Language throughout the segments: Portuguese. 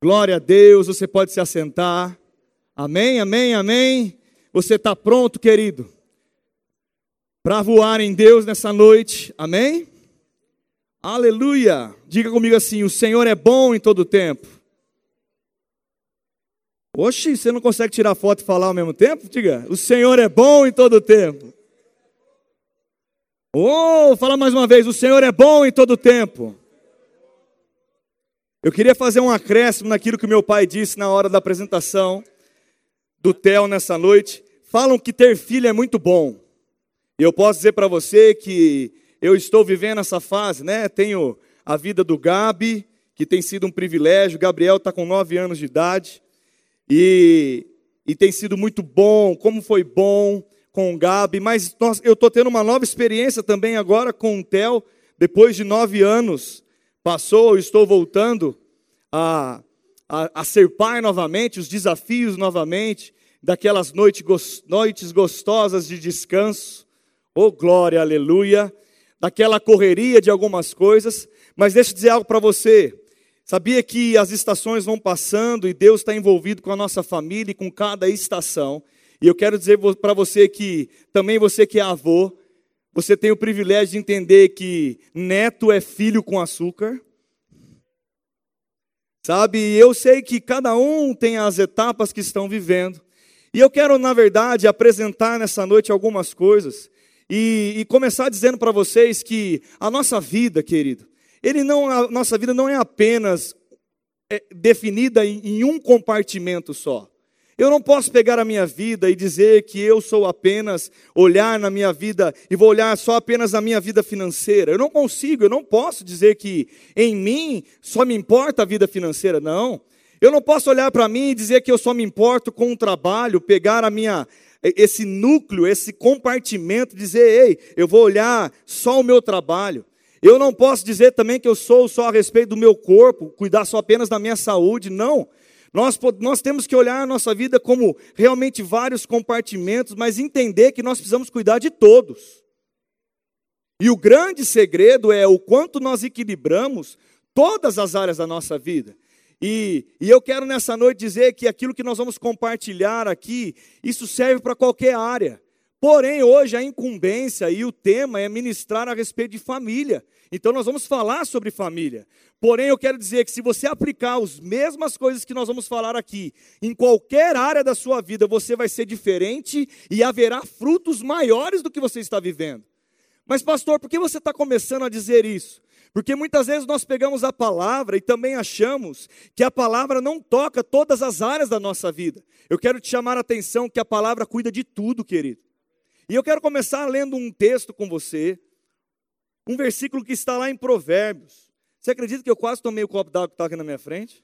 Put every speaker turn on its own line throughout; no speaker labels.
Glória a Deus, você pode se assentar. Amém, amém, amém. Você está pronto, querido, para voar em Deus nessa noite? Amém? Aleluia! Diga comigo assim: o Senhor é bom em todo tempo. Oxe, você não consegue tirar foto e falar ao mesmo tempo? Diga, o Senhor é bom em todo tempo. Oh, fala mais uma vez, o Senhor é bom em todo tempo. Eu queria fazer um acréscimo naquilo que meu pai disse na hora da apresentação do Theo nessa noite. Falam que ter filho é muito bom. E eu posso dizer para você que eu estou vivendo essa fase, né? Tenho a vida do Gabi, que tem sido um privilégio. Gabriel está com nove anos de idade. E, e tem sido muito bom, como foi bom com o Gabi. Mas nós, eu estou tendo uma nova experiência também agora com o Theo, depois de nove anos passou, eu estou voltando a, a, a, ser pai novamente, os desafios novamente, daquelas noite, noites gostosas de descanso, oh glória, aleluia, daquela correria de algumas coisas, mas deixa eu dizer algo para você. Sabia que as estações vão passando e Deus está envolvido com a nossa família e com cada estação. E eu quero dizer para você que, também você que é avô, você tem o privilégio de entender que neto é filho com açúcar. Sabe, eu sei que cada um tem as etapas que estão vivendo. E eu quero, na verdade, apresentar nessa noite algumas coisas e, e começar dizendo para vocês que a nossa vida, querido, ele não, a nossa vida não é apenas é, definida em, em um compartimento só. Eu não posso pegar a minha vida e dizer que eu sou apenas olhar na minha vida e vou olhar só apenas na minha vida financeira. Eu não consigo, eu não posso dizer que em mim só me importa a vida financeira, não. Eu não posso olhar para mim e dizer que eu só me importo com o trabalho, pegar a minha esse núcleo, esse compartimento, dizer, ei, eu vou olhar só o meu trabalho. Eu não posso dizer também que eu sou só a respeito do meu corpo, cuidar só apenas da minha saúde, não. Nós, nós temos que olhar a nossa vida como realmente vários compartimentos, mas entender que nós precisamos cuidar de todos. E o grande segredo é o quanto nós equilibramos todas as áreas da nossa vida. E, e eu quero nessa noite dizer que aquilo que nós vamos compartilhar aqui, isso serve para qualquer área. Porém, hoje a incumbência e o tema é ministrar a respeito de família. Então, nós vamos falar sobre família. Porém, eu quero dizer que se você aplicar as mesmas coisas que nós vamos falar aqui, em qualquer área da sua vida, você vai ser diferente e haverá frutos maiores do que você está vivendo. Mas, pastor, por que você está começando a dizer isso? Porque muitas vezes nós pegamos a palavra e também achamos que a palavra não toca todas as áreas da nossa vida. Eu quero te chamar a atenção que a palavra cuida de tudo, querido. E eu quero começar lendo um texto com você, um versículo que está lá em Provérbios. Você acredita que eu quase tomei o copo d'água que está aqui na minha frente?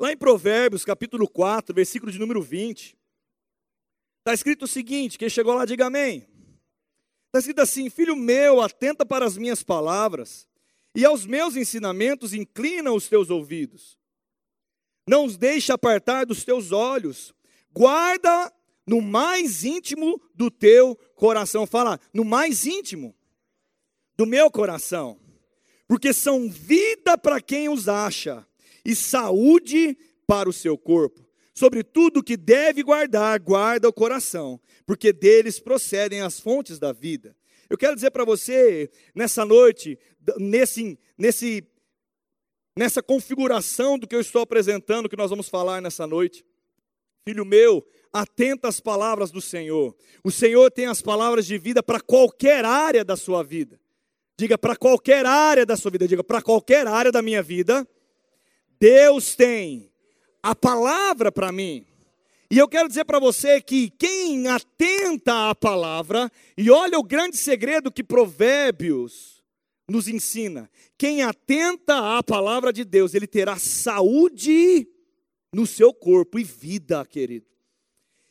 Lá em Provérbios, capítulo 4, versículo de número 20, está escrito o seguinte: quem chegou lá, diga amém. Está escrito assim: Filho meu, atenta para as minhas palavras, e aos meus ensinamentos inclina os teus ouvidos. Não os deixe apartar dos teus olhos, guarda no mais íntimo do teu coração. Fala, no mais íntimo do meu coração. Porque são vida para quem os acha e saúde para o seu corpo. Sobre tudo que deve guardar, guarda o coração, porque deles procedem as fontes da vida. Eu quero dizer para você, nessa noite, nesse, nesse, nessa configuração do que eu estou apresentando, que nós vamos falar nessa noite, filho meu, atenta às palavras do Senhor. O Senhor tem as palavras de vida para qualquer área da sua vida. Diga para qualquer área da sua vida, diga para qualquer área da minha vida. Deus tem a palavra para mim. E eu quero dizer para você que quem atenta à palavra, e olha o grande segredo que Provérbios nos ensina: quem atenta à palavra de Deus, ele terá saúde no seu corpo e vida, querido.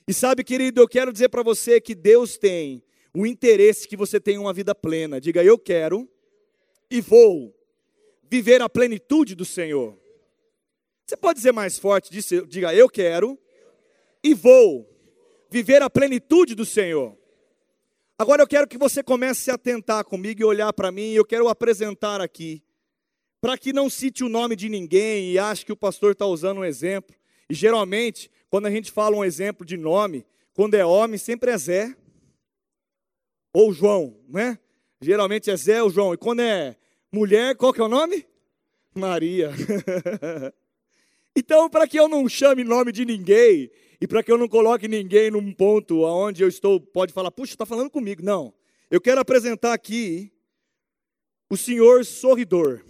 E sabe, querido, eu quero dizer para você que Deus tem o interesse que você tenha uma vida plena. Diga, eu quero e vou viver a plenitude do Senhor. Você pode dizer mais forte, diga, eu quero e vou viver a plenitude do Senhor. Agora eu quero que você comece a atentar comigo e olhar para mim, eu quero apresentar aqui, para que não cite o nome de ninguém e ache que o pastor está usando um exemplo. E geralmente, quando a gente fala um exemplo de nome, quando é homem, sempre é Zé ou João, né? Geralmente é Zé ou João. E quando é mulher, qual que é o nome? Maria. então, para que eu não chame nome de ninguém, e para que eu não coloque ninguém num ponto onde eu estou, pode falar, puxa, está falando comigo. Não. Eu quero apresentar aqui o Senhor Sorridor.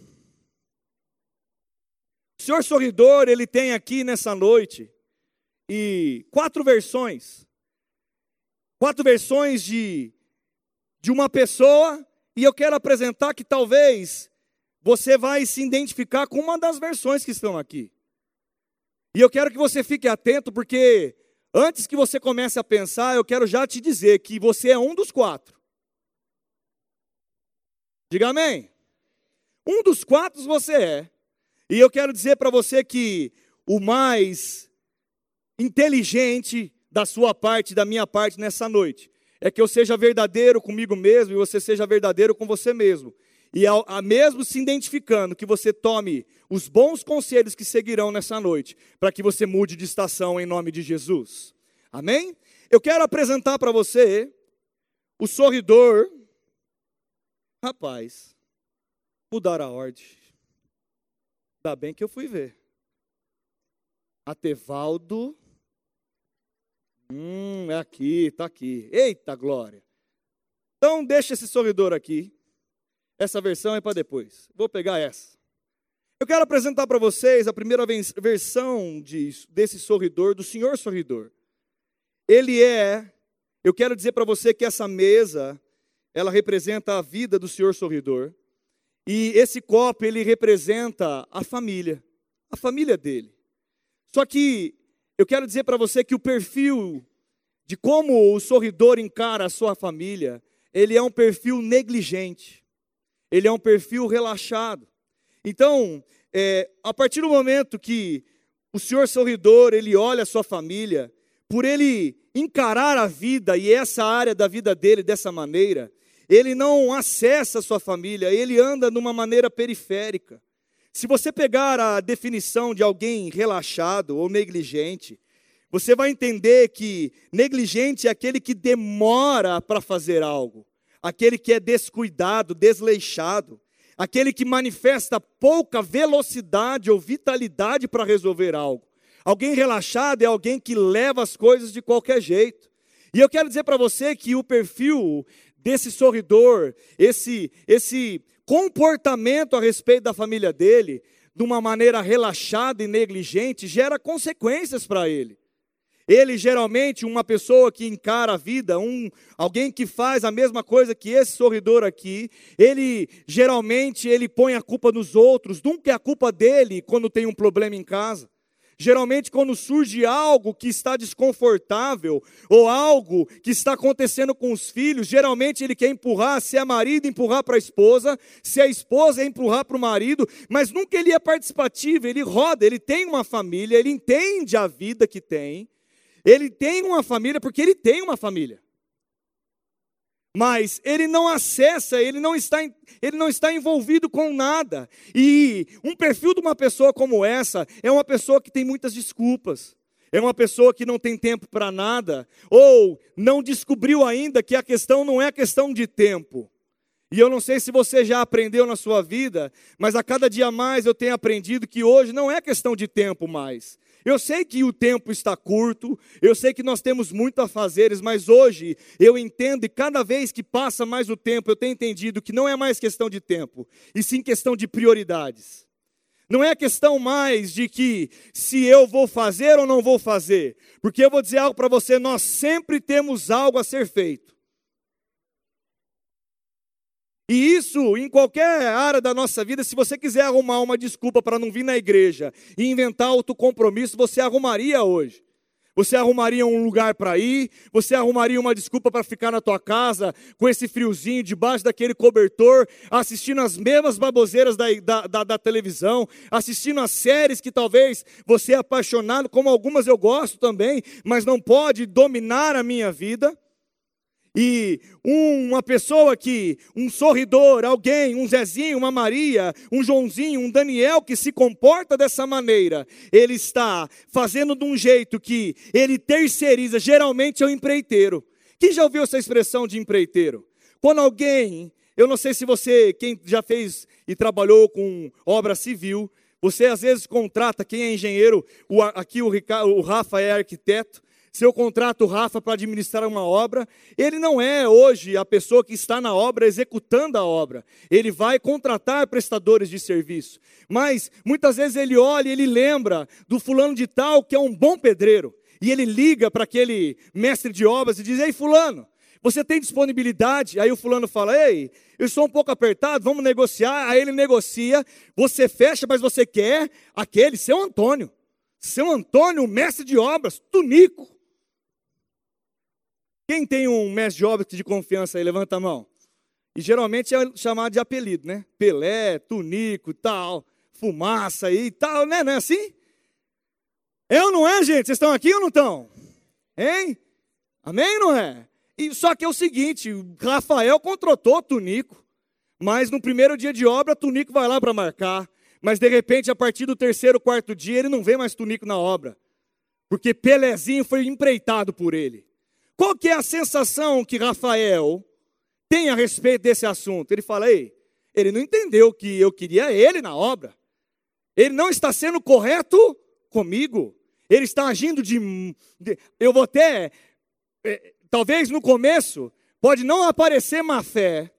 O Senhor Sorridor, ele tem aqui nessa noite e quatro versões. Quatro versões de, de uma pessoa, e eu quero apresentar que talvez você vai se identificar com uma das versões que estão aqui. E eu quero que você fique atento, porque antes que você comece a pensar, eu quero já te dizer que você é um dos quatro. Diga amém. Um dos quatro você é. E eu quero dizer para você que o mais inteligente da sua parte, da minha parte nessa noite, é que eu seja verdadeiro comigo mesmo e você seja verdadeiro com você mesmo. E a, a mesmo se identificando, que você tome os bons conselhos que seguirão nessa noite, para que você mude de estação em nome de Jesus. Amém? Eu quero apresentar para você o sorridor. Rapaz, mudar a ordem. Ainda bem que eu fui ver. Atevaldo. Hum, é aqui, está aqui. Eita glória. Então, deixa esse sorridor aqui. Essa versão é para depois. Vou pegar essa. Eu quero apresentar para vocês a primeira versão de, desse sorridor, do Senhor Sorridor. Ele é, eu quero dizer para você que essa mesa, ela representa a vida do Senhor Sorridor. E esse copo, ele representa a família, a família dele. Só que eu quero dizer para você que o perfil de como o sorridor encara a sua família, ele é um perfil negligente ele é um perfil relaxado. Então, é, a partir do momento que o Senhor sorridor, ele olha a sua família, por ele encarar a vida e essa área da vida dele dessa maneira, ele não acessa a sua família, ele anda numa maneira periférica. Se você pegar a definição de alguém relaxado ou negligente, você vai entender que negligente é aquele que demora para fazer algo aquele que é descuidado, desleixado, aquele que manifesta pouca velocidade ou vitalidade para resolver algo. Alguém relaxado é alguém que leva as coisas de qualquer jeito. E eu quero dizer para você que o perfil desse sorridor, esse, esse comportamento a respeito da família dele, de uma maneira relaxada e negligente, gera consequências para ele. Ele geralmente, uma pessoa que encara a vida, um, alguém que faz a mesma coisa que esse sorridor aqui, ele geralmente ele põe a culpa nos outros, nunca é a culpa dele quando tem um problema em casa. Geralmente, quando surge algo que está desconfortável, ou algo que está acontecendo com os filhos, geralmente ele quer empurrar, se é marido, empurrar para a esposa, se é esposa, é empurrar para o marido, mas nunca ele é participativo, ele roda, ele tem uma família, ele entende a vida que tem, ele tem uma família porque ele tem uma família. Mas ele não acessa, ele não está, ele não está envolvido com nada. E um perfil de uma pessoa como essa é uma pessoa que tem muitas desculpas. É uma pessoa que não tem tempo para nada, ou não descobriu ainda que a questão não é questão de tempo. E eu não sei se você já aprendeu na sua vida, mas a cada dia mais eu tenho aprendido que hoje não é questão de tempo mais. Eu sei que o tempo está curto, eu sei que nós temos muito a fazeres, mas hoje eu entendo e cada vez que passa mais o tempo, eu tenho entendido que não é mais questão de tempo, e sim questão de prioridades. Não é questão mais de que se eu vou fazer ou não vou fazer, porque eu vou dizer algo para você: nós sempre temos algo a ser feito. E isso, em qualquer área da nossa vida, se você quiser arrumar uma desculpa para não vir na igreja e inventar outro compromisso, você arrumaria hoje. Você arrumaria um lugar para ir, você arrumaria uma desculpa para ficar na tua casa, com esse friozinho, debaixo daquele cobertor, assistindo as mesmas baboseiras da, da, da, da televisão, assistindo as séries que talvez você é apaixonado, como algumas eu gosto também, mas não pode dominar a minha vida. E uma pessoa que, um sorridor, alguém, um Zezinho, uma Maria, um Joãozinho, um Daniel que se comporta dessa maneira, ele está fazendo de um jeito que ele terceiriza, geralmente é o empreiteiro. Quem já ouviu essa expressão de empreiteiro? Quando alguém, eu não sei se você, quem já fez e trabalhou com obra civil, você às vezes contrata, quem é engenheiro, o, aqui o, Ricardo, o Rafa é arquiteto, se eu contrato o Rafa para administrar uma obra, ele não é hoje a pessoa que está na obra executando a obra. Ele vai contratar prestadores de serviço. Mas muitas vezes ele olha e ele lembra do fulano de tal que é um bom pedreiro. E ele liga para aquele mestre de obras e diz: Ei, fulano, você tem disponibilidade? Aí o fulano fala: Ei, eu estou um pouco apertado, vamos negociar. Aí ele negocia, você fecha, mas você quer aquele, seu Antônio. Seu Antônio, mestre de obras, tunico. Quem tem um mestre de obras de confiança aí? Levanta a mão. E geralmente é chamado de apelido, né? Pelé, Tunico, tal, fumaça e tal, né? Não é assim? É ou não é, gente? Vocês estão aqui ou não estão? Hein? Amém ou não é? E, só que é o seguinte, Rafael contratou Tunico, mas no primeiro dia de obra, Tunico vai lá para marcar. Mas de repente, a partir do terceiro, quarto dia, ele não vê mais Tunico na obra. Porque Pelezinho foi empreitado por ele. Qual que é a sensação que Rafael tem a respeito desse assunto? Ele fala, ei, ele não entendeu que eu queria ele na obra. Ele não está sendo correto comigo. Ele está agindo de. de eu vou até. É, talvez no começo, pode não aparecer má fé,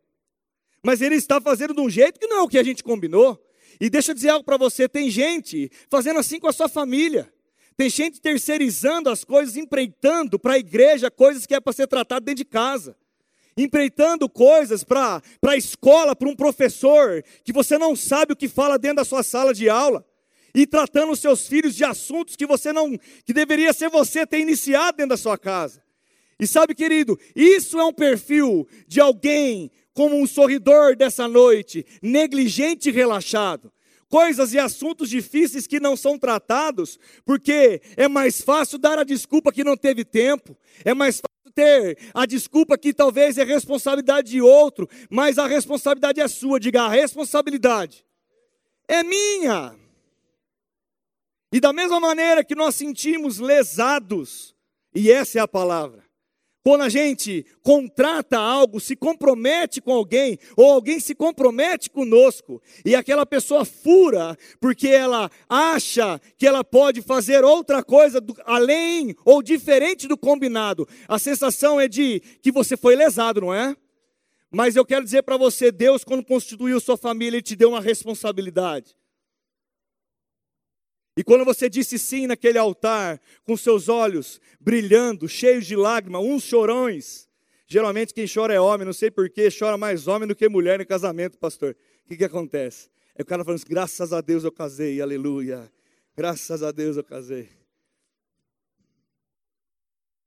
mas ele está fazendo de um jeito que não é o que a gente combinou. E deixa eu dizer algo para você: tem gente fazendo assim com a sua família. Tem gente terceirizando as coisas, empreitando para a igreja coisas que é para ser tratado dentro de casa. Empreitando coisas para a escola, para um professor, que você não sabe o que fala dentro da sua sala de aula. E tratando os seus filhos de assuntos que você não, que deveria ser você ter iniciado dentro da sua casa. E sabe, querido, isso é um perfil de alguém como um sorridor dessa noite, negligente e relaxado coisas e assuntos difíceis que não são tratados, porque é mais fácil dar a desculpa que não teve tempo, é mais fácil ter a desculpa que talvez é responsabilidade de outro, mas a responsabilidade é sua. Diga, a responsabilidade é minha. E da mesma maneira que nós sentimos lesados, e essa é a palavra, quando a gente contrata algo, se compromete com alguém, ou alguém se compromete conosco, e aquela pessoa fura, porque ela acha que ela pode fazer outra coisa do, além ou diferente do combinado, a sensação é de que você foi lesado, não é? Mas eu quero dizer para você: Deus, quando constituiu sua família, Ele te deu uma responsabilidade. E quando você disse sim naquele altar, com seus olhos brilhando, cheios de lágrimas, uns chorões. Geralmente quem chora é homem, não sei porquê, chora mais homem do que mulher no casamento, pastor. O que, que acontece? É o cara falando assim, graças a Deus eu casei, aleluia. Graças a Deus eu casei.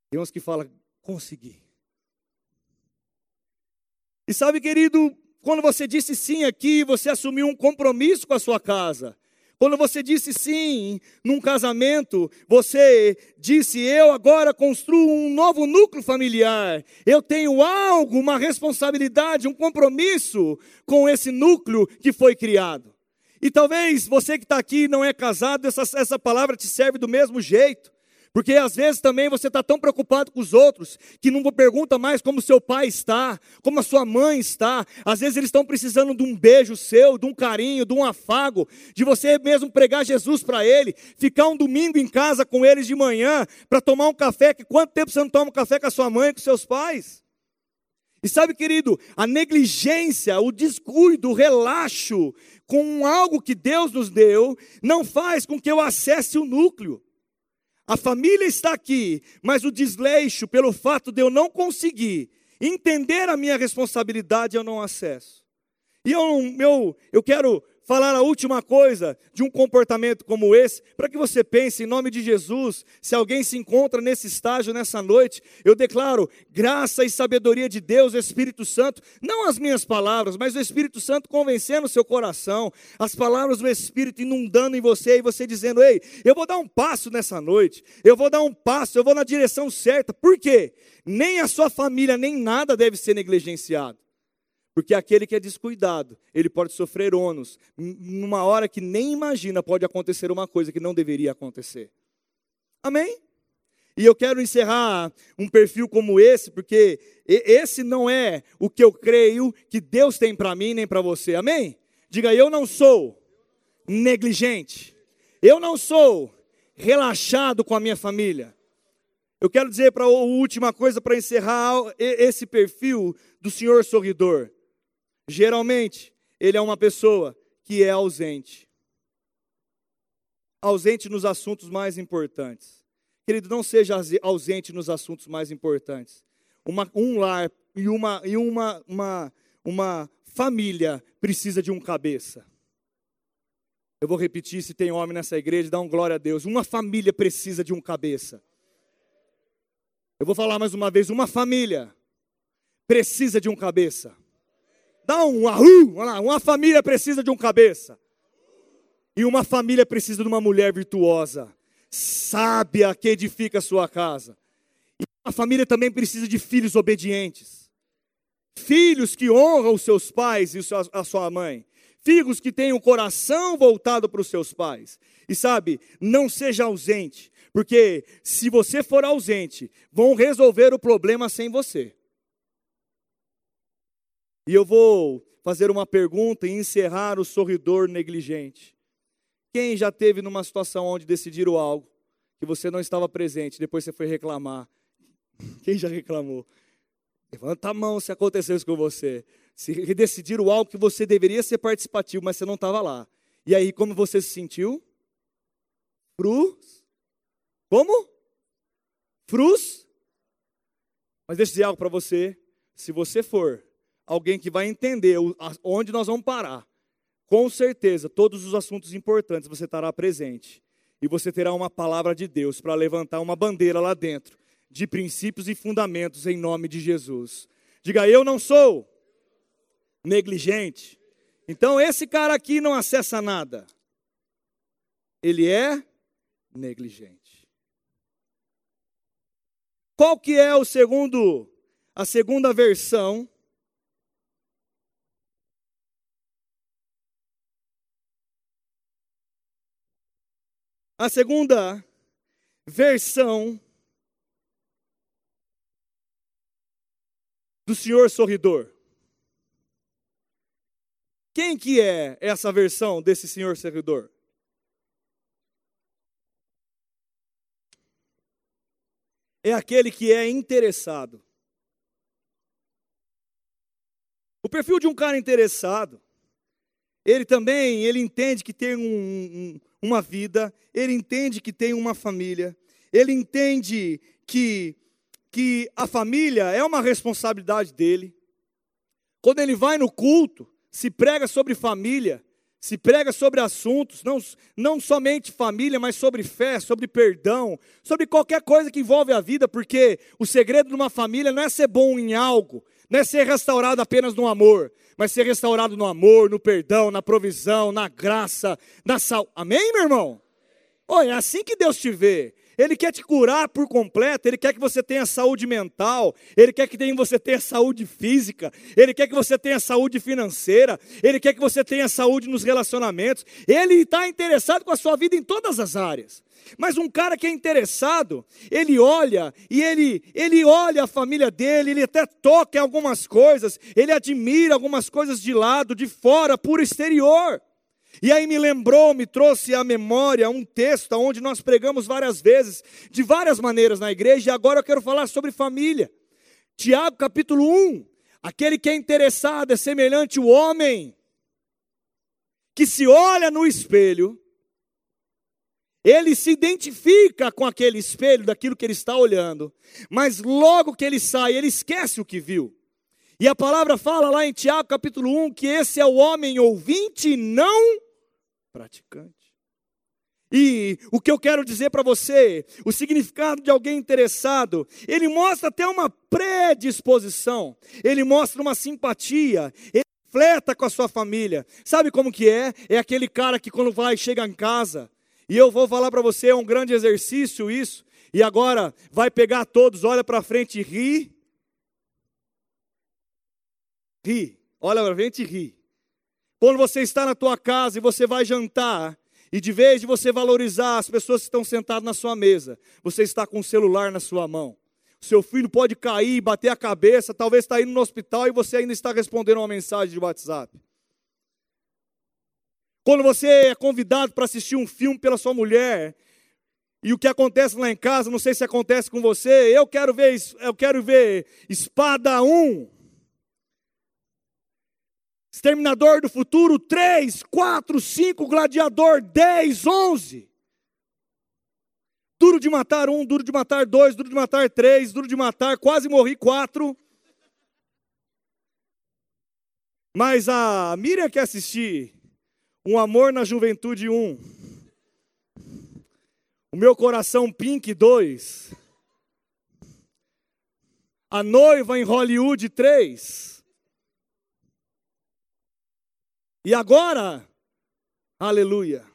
Tem uns que falam, consegui. E sabe, querido, quando você disse sim aqui, você assumiu um compromisso com a sua casa. Quando você disse sim num casamento, você disse: Eu agora construo um novo núcleo familiar. Eu tenho algo, uma responsabilidade, um compromisso com esse núcleo que foi criado. E talvez você que está aqui não é casado, essa, essa palavra te serve do mesmo jeito. Porque às vezes também você está tão preocupado com os outros que não pergunta mais como seu pai está, como a sua mãe está. Às vezes eles estão precisando de um beijo seu, de um carinho, de um afago, de você mesmo pregar Jesus para ele, ficar um domingo em casa com eles de manhã para tomar um café. Que quanto tempo você não toma um café com a sua mãe, com seus pais? E sabe, querido, a negligência, o descuido, o relaxo com algo que Deus nos deu, não faz com que eu acesse o núcleo. A família está aqui, mas o desleixo, pelo fato de eu não conseguir entender a minha responsabilidade, eu não acesso. E eu, eu, eu quero falar a última coisa de um comportamento como esse, para que você pense em nome de Jesus, se alguém se encontra nesse estágio nessa noite, eu declaro graça e sabedoria de Deus, Espírito Santo, não as minhas palavras, mas o Espírito Santo convencendo o seu coração, as palavras do Espírito inundando em você e você dizendo: "Ei, eu vou dar um passo nessa noite. Eu vou dar um passo, eu vou na direção certa". Por quê? Nem a sua família, nem nada deve ser negligenciado. Porque aquele que é descuidado, ele pode sofrer ônus. Numa hora que nem imagina, pode acontecer uma coisa que não deveria acontecer. Amém? E eu quero encerrar um perfil como esse, porque esse não é o que eu creio que Deus tem para mim nem para você. Amém? Diga, eu não sou negligente. Eu não sou relaxado com a minha família. Eu quero dizer para a última coisa para encerrar esse perfil do senhor sorridor. Geralmente, ele é uma pessoa que é ausente. Ausente nos assuntos mais importantes. Querido, não seja ausente nos assuntos mais importantes. Uma, um lar e, uma, e uma, uma, uma família precisa de um cabeça. Eu vou repetir, se tem homem nessa igreja, dá um glória a Deus. Uma família precisa de um cabeça. Eu vou falar mais uma vez, uma família precisa de um cabeça. Dá um ahu, uma família precisa de um cabeça. E uma família precisa de uma mulher virtuosa, sábia, que edifica a sua casa. E uma família também precisa de filhos obedientes. Filhos que honram os seus pais e a sua mãe. Filhos que têm o coração voltado para os seus pais. E sabe, não seja ausente, porque se você for ausente, vão resolver o problema sem você. E eu vou fazer uma pergunta e encerrar o sorridor negligente. Quem já teve numa situação onde decidiram algo que você não estava presente, depois você foi reclamar? Quem já reclamou? Levanta a mão se aconteceu isso com você. Se decidiram algo que você deveria ser participativo, mas você não estava lá. E aí, como você se sentiu? Frus? Como? Frus? Mas deixa eu dizer algo para você. Se você for alguém que vai entender onde nós vamos parar. Com certeza, todos os assuntos importantes você estará presente. E você terá uma palavra de Deus para levantar uma bandeira lá dentro, de princípios e fundamentos em nome de Jesus. Diga, eu não sou negligente. Então, esse cara aqui não acessa nada. Ele é negligente. Qual que é o segundo, a segunda versão A segunda versão do Senhor sorridor. Quem que é essa versão desse Senhor sorridor? É aquele que é interessado. O perfil de um cara interessado, ele também, ele entende que tem um, um, uma vida, ele entende que tem uma família, ele entende que, que a família é uma responsabilidade dele. Quando ele vai no culto, se prega sobre família, se prega sobre assuntos, não, não somente família, mas sobre fé, sobre perdão, sobre qualquer coisa que envolve a vida, porque o segredo de uma família não é ser bom em algo, não é ser restaurado apenas no amor, mas ser restaurado no amor, no perdão, na provisão, na graça, na saúde. Amém, meu irmão? Olha, é assim que Deus te vê. Ele quer te curar por completo, Ele quer que você tenha saúde mental, Ele quer que você tenha saúde física, Ele quer que você tenha saúde financeira, Ele quer que você tenha saúde nos relacionamentos, Ele está interessado com a sua vida em todas as áreas. Mas um cara que é interessado, ele olha e ele, ele olha a família dele, ele até toca em algumas coisas, ele admira algumas coisas de lado, de fora, por exterior. E aí me lembrou, me trouxe à memória um texto onde nós pregamos várias vezes, de várias maneiras na igreja, e agora eu quero falar sobre família. Tiago capítulo 1. Aquele que é interessado é semelhante ao homem que se olha no espelho ele se identifica com aquele espelho, daquilo que ele está olhando, mas logo que ele sai, ele esquece o que viu. E a palavra fala lá em Tiago capítulo 1 que esse é o homem ouvinte não praticante. E o que eu quero dizer para você, o significado de alguém interessado, ele mostra até uma predisposição, ele mostra uma simpatia, ele fleta com a sua família. Sabe como que é? É aquele cara que quando vai, chega em casa, e eu vou falar para você, é um grande exercício isso, e agora vai pegar todos, olha para frente e ri. Ri, olha para frente e ri. Quando você está na tua casa e você vai jantar, e de vez de você valorizar as pessoas que estão sentadas na sua mesa, você está com o celular na sua mão. Seu filho pode cair, bater a cabeça, talvez está indo no hospital e você ainda está respondendo uma mensagem de WhatsApp. Quando você é convidado para assistir um filme pela sua mulher, e o que acontece lá em casa, não sei se acontece com você, eu quero ver, eu quero ver Espada 1, Exterminador do Futuro 3, 4, 5, Gladiador 10, 11. Duro de matar um, duro de matar dois, duro de matar três, duro de matar, quase morri quatro. Mas a Miriam quer assistir Um Amor na Juventude 1. O meu coração Pink 2. A noiva em Hollywood 3. E agora, aleluia.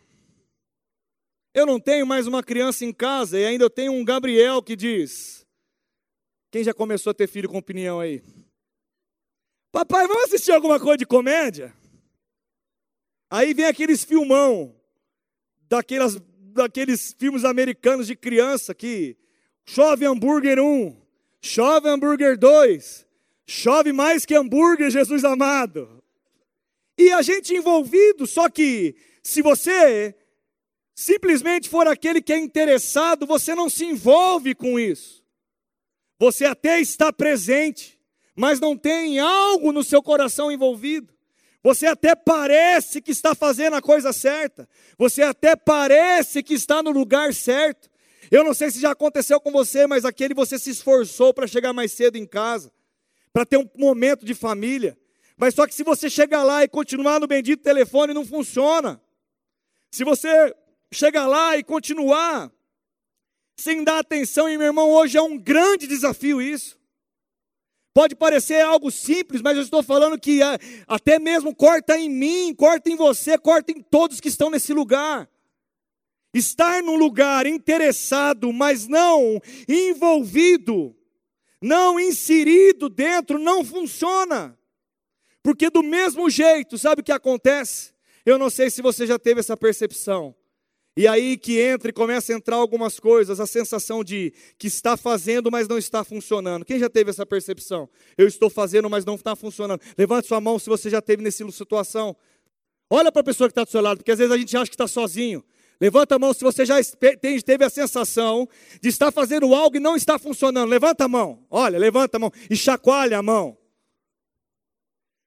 Eu não tenho mais uma criança em casa e ainda eu tenho um Gabriel que diz: Quem já começou a ter filho com opinião aí? Papai, vamos assistir alguma coisa de comédia? Aí vem aqueles filmão, daquelas, daqueles filmes americanos de criança que chove hambúrguer 1, chove hambúrguer 2, chove mais que hambúrguer, Jesus amado. E a gente envolvido, só que se você simplesmente for aquele que é interessado, você não se envolve com isso. Você até está presente, mas não tem algo no seu coração envolvido. Você até parece que está fazendo a coisa certa. Você até parece que está no lugar certo. Eu não sei se já aconteceu com você, mas aquele você se esforçou para chegar mais cedo em casa, para ter um momento de família. Mas só que se você chegar lá e continuar no bendito telefone, não funciona. Se você chegar lá e continuar sem dar atenção, e meu irmão, hoje é um grande desafio isso. Pode parecer algo simples, mas eu estou falando que é, até mesmo corta em mim, corta em você, corta em todos que estão nesse lugar. Estar num lugar interessado, mas não envolvido, não inserido dentro, não funciona. Porque do mesmo jeito, sabe o que acontece? Eu não sei se você já teve essa percepção. E aí que entra e começa a entrar algumas coisas, a sensação de que está fazendo, mas não está funcionando. Quem já teve essa percepção? Eu estou fazendo, mas não está funcionando. Levante sua mão se você já teve nessa situação. Olha para a pessoa que está do seu lado, porque às vezes a gente acha que está sozinho. Levanta a mão se você já teve a sensação de estar fazendo algo e não está funcionando. Levanta a mão. Olha, levanta a mão e chacoalha a mão.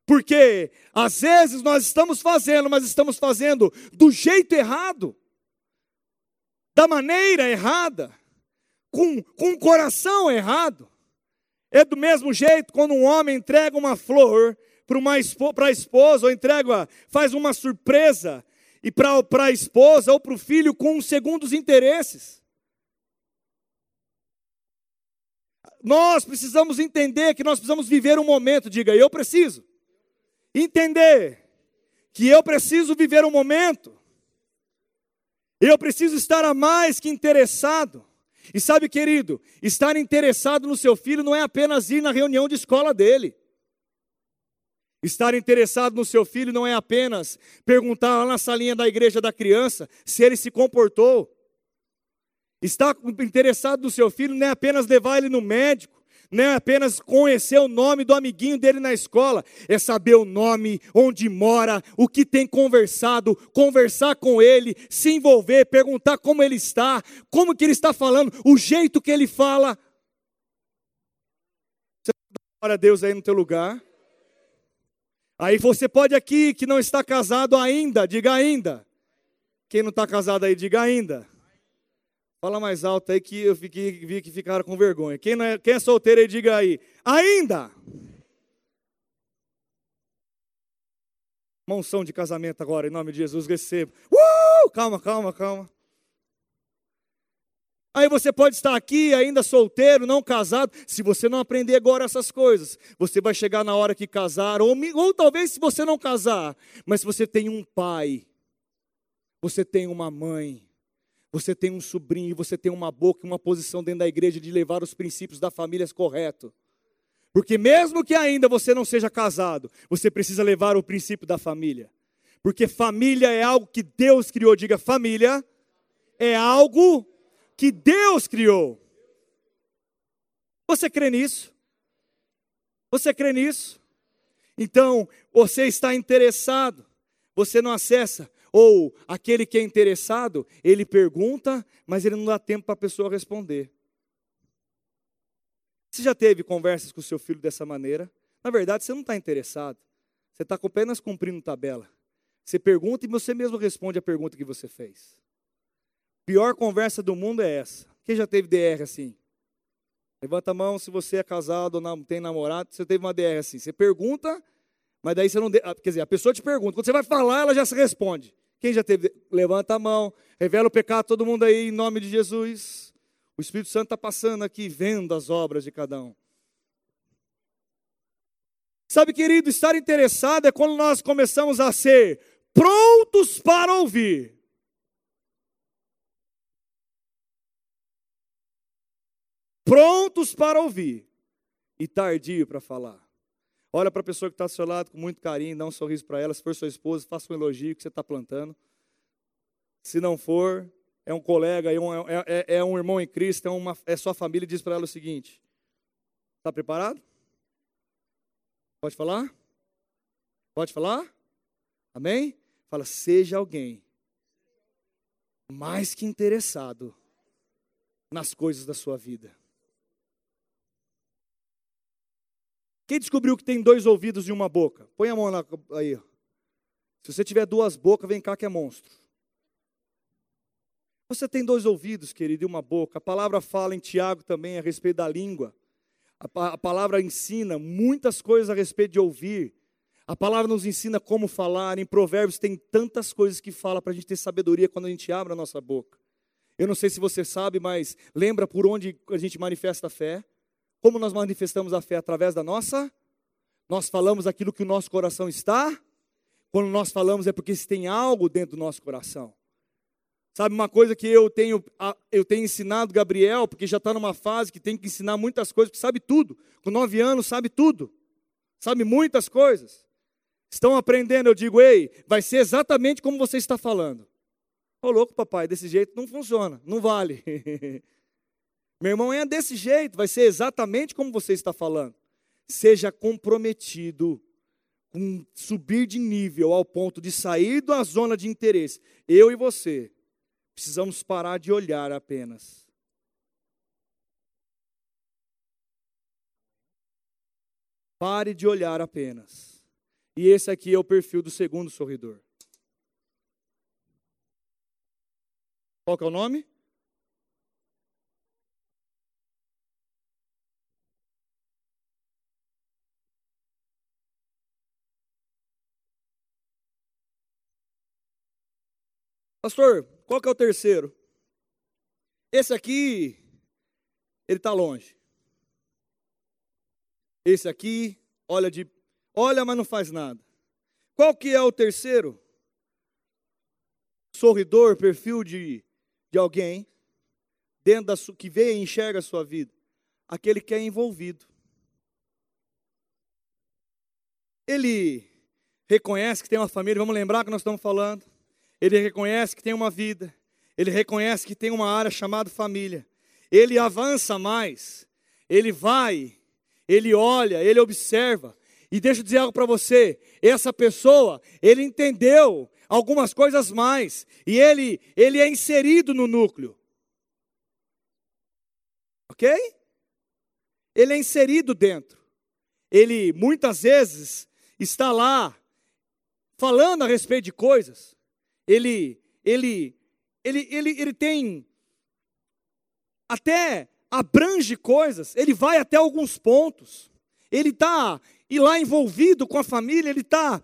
Porque às vezes nós estamos fazendo, mas estamos fazendo do jeito errado, da maneira errada, com, com o coração errado. É do mesmo jeito quando um homem entrega uma flor para a esposa, ou entrega, faz uma surpresa, e para a esposa ou para o filho com segundos interesses. Nós precisamos entender que nós precisamos viver um momento, diga, eu preciso entender que eu preciso viver um momento, eu preciso estar a mais que interessado. E sabe, querido, estar interessado no seu filho não é apenas ir na reunião de escola dele. Estar interessado no seu filho não é apenas perguntar lá na salinha da igreja da criança se ele se comportou. Estar interessado no seu filho não é apenas levar ele no médico, não é apenas conhecer o nome do amiguinho dele na escola, é saber o nome, onde mora, o que tem conversado, conversar com ele, se envolver, perguntar como ele está, como que ele está falando, o jeito que ele fala. Você a Deus aí no teu lugar. Aí você pode aqui que não está casado ainda, diga ainda. Quem não está casado aí, diga ainda. Fala mais alto aí que eu fiquei, vi que ficaram com vergonha. Quem, é, quem é solteiro aí, diga aí. Ainda! Uma unção de casamento agora, em nome de Jesus, receba. Uh! Calma, calma, calma. Aí você pode estar aqui ainda solteiro, não casado. Se você não aprender agora essas coisas, você vai chegar na hora que casar, ou, ou talvez se você não casar, mas se você tem um pai, você tem uma mãe, você tem um sobrinho, você tem uma boca, uma posição dentro da igreja de levar os princípios da família correto. Porque mesmo que ainda você não seja casado, você precisa levar o princípio da família. Porque família é algo que Deus criou. Diga, família é algo que Deus criou. Você crê nisso? Você crê nisso? Então, você está interessado, você não acessa. Ou aquele que é interessado, ele pergunta, mas ele não dá tempo para a pessoa responder. Você já teve conversas com o seu filho dessa maneira? Na verdade, você não está interessado. Você está apenas cumprindo tabela. Você pergunta e você mesmo responde a pergunta que você fez. Pior conversa do mundo é essa. Quem já teve DR assim? Levanta a mão se você é casado ou tem namorado. Você teve uma DR assim. Você pergunta, mas daí você não. Ah, quer dizer, a pessoa te pergunta. Quando você vai falar, ela já se responde. Quem já teve? Levanta a mão. Revela o pecado todo mundo aí em nome de Jesus. O Espírito Santo está passando aqui, vendo as obras de cada um. Sabe, querido, estar interessado é quando nós começamos a ser prontos para ouvir. prontos para ouvir e tardio para falar. Olha para a pessoa que está ao seu lado com muito carinho, dá um sorriso para ela. Se for sua esposa, faça um elogio que você está plantando. Se não for, é um colega, é um, é, é, é um irmão em Cristo, é, uma, é sua família, diz para ela o seguinte: Está preparado? Pode falar? Pode falar? Amém? Fala, seja alguém mais que interessado nas coisas da sua vida. Quem descobriu que tem dois ouvidos e uma boca? Põe a mão lá, aí. Se você tiver duas bocas, vem cá que é monstro. Você tem dois ouvidos, querido, e uma boca. A palavra fala em Tiago também a respeito da língua. A, a palavra ensina muitas coisas a respeito de ouvir. A palavra nos ensina como falar. Em Provérbios tem tantas coisas que fala para a gente ter sabedoria quando a gente abre a nossa boca. Eu não sei se você sabe, mas lembra por onde a gente manifesta a fé? Como nós manifestamos a fé através da nossa? Nós falamos aquilo que o nosso coração está. Quando nós falamos é porque se tem algo dentro do nosso coração. Sabe uma coisa que eu tenho, eu tenho ensinado Gabriel, porque já está numa fase que tem que ensinar muitas coisas, porque sabe tudo. Com nove anos sabe tudo. Sabe muitas coisas. Estão aprendendo, eu digo, ei, vai ser exatamente como você está falando. Ô louco, papai, desse jeito não funciona, não vale. Meu irmão, é desse jeito, vai ser exatamente como você está falando. Seja comprometido com subir de nível ao ponto de sair da zona de interesse. Eu e você precisamos parar de olhar apenas. Pare de olhar apenas. E esse aqui é o perfil do segundo sorridor. Qual é o nome? Pastor, qual que é o terceiro? Esse aqui, ele está longe. Esse aqui, olha de, olha, mas não faz nada. Qual que é o terceiro? Sorridor, perfil de, de alguém dentro da que vê e enxerga a sua vida. Aquele que é envolvido. Ele reconhece que tem uma família, vamos lembrar que nós estamos falando ele reconhece que tem uma vida, ele reconhece que tem uma área chamada família. Ele avança mais, ele vai, ele olha, ele observa. E deixa eu dizer algo para você: essa pessoa, ele entendeu algumas coisas mais, e ele, ele é inserido no núcleo. Ok? Ele é inserido dentro. Ele muitas vezes está lá falando a respeito de coisas ele, ele, ele, ele, ele tem até abrange coisas, ele vai até alguns pontos, ele está e lá envolvido com a família, ele está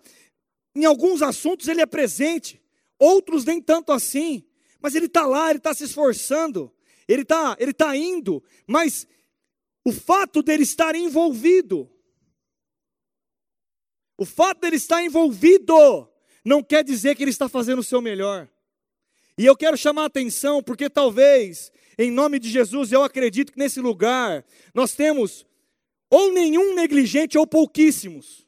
Em alguns assuntos ele é presente, outros nem tanto assim. Mas ele está lá, ele está se esforçando, ele está ele tá indo, mas o fato dele estar envolvido, o fato dele estar envolvido, não quer dizer que ele está fazendo o seu melhor. E eu quero chamar a atenção, porque talvez, em nome de Jesus, eu acredito que nesse lugar nós temos ou nenhum negligente ou pouquíssimos.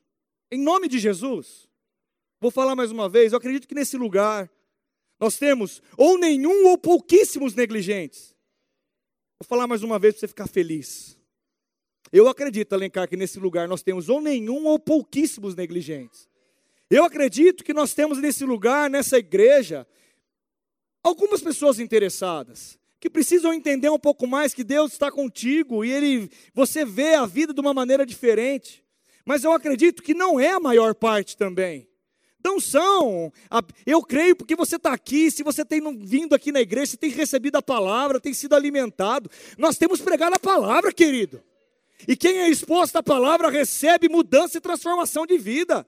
Em nome de Jesus. Vou falar mais uma vez, eu acredito que nesse lugar nós temos ou nenhum ou pouquíssimos negligentes. Vou falar mais uma vez para você ficar feliz. Eu acredito, Alencar, que nesse lugar nós temos ou nenhum ou pouquíssimos negligentes. Eu acredito que nós temos nesse lugar, nessa igreja, algumas pessoas interessadas que precisam entender um pouco mais que Deus está contigo e ele você vê a vida de uma maneira diferente. Mas eu acredito que não é a maior parte também. Não são. Eu creio porque você está aqui, se você tem vindo aqui na igreja, tem recebido a palavra, tem sido alimentado. Nós temos pregado a palavra, querido. E quem é exposto à palavra recebe mudança e transformação de vida.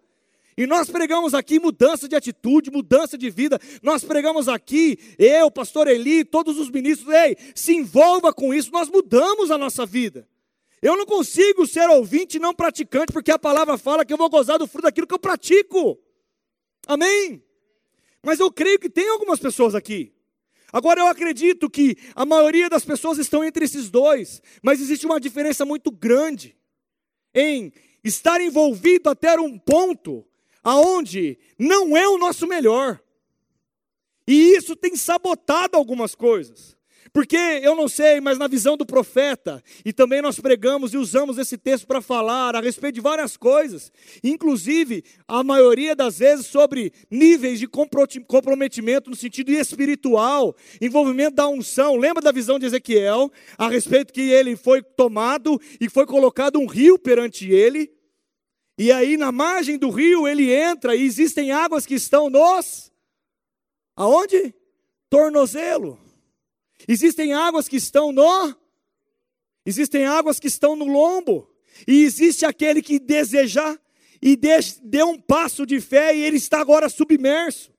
E nós pregamos aqui mudança de atitude, mudança de vida. Nós pregamos aqui, eu, pastor Eli, todos os ministros, ei, se envolva com isso, nós mudamos a nossa vida. Eu não consigo ser ouvinte e não praticante, porque a palavra fala que eu vou gozar do fruto daquilo que eu pratico. Amém? Mas eu creio que tem algumas pessoas aqui. Agora eu acredito que a maioria das pessoas estão entre esses dois, mas existe uma diferença muito grande em estar envolvido até um ponto aonde não é o nosso melhor. E isso tem sabotado algumas coisas. Porque eu não sei, mas na visão do profeta, e também nós pregamos e usamos esse texto para falar a respeito de várias coisas, inclusive a maioria das vezes sobre níveis de comprometimento no sentido espiritual, envolvimento da unção. Lembra da visão de Ezequiel a respeito que ele foi tomado e foi colocado um rio perante ele? E aí na margem do rio ele entra e existem águas que estão nos aonde? Tornozelo. Existem águas que estão no Existem águas que estão no lombo. E existe aquele que deseja e deu um passo de fé e ele está agora submerso.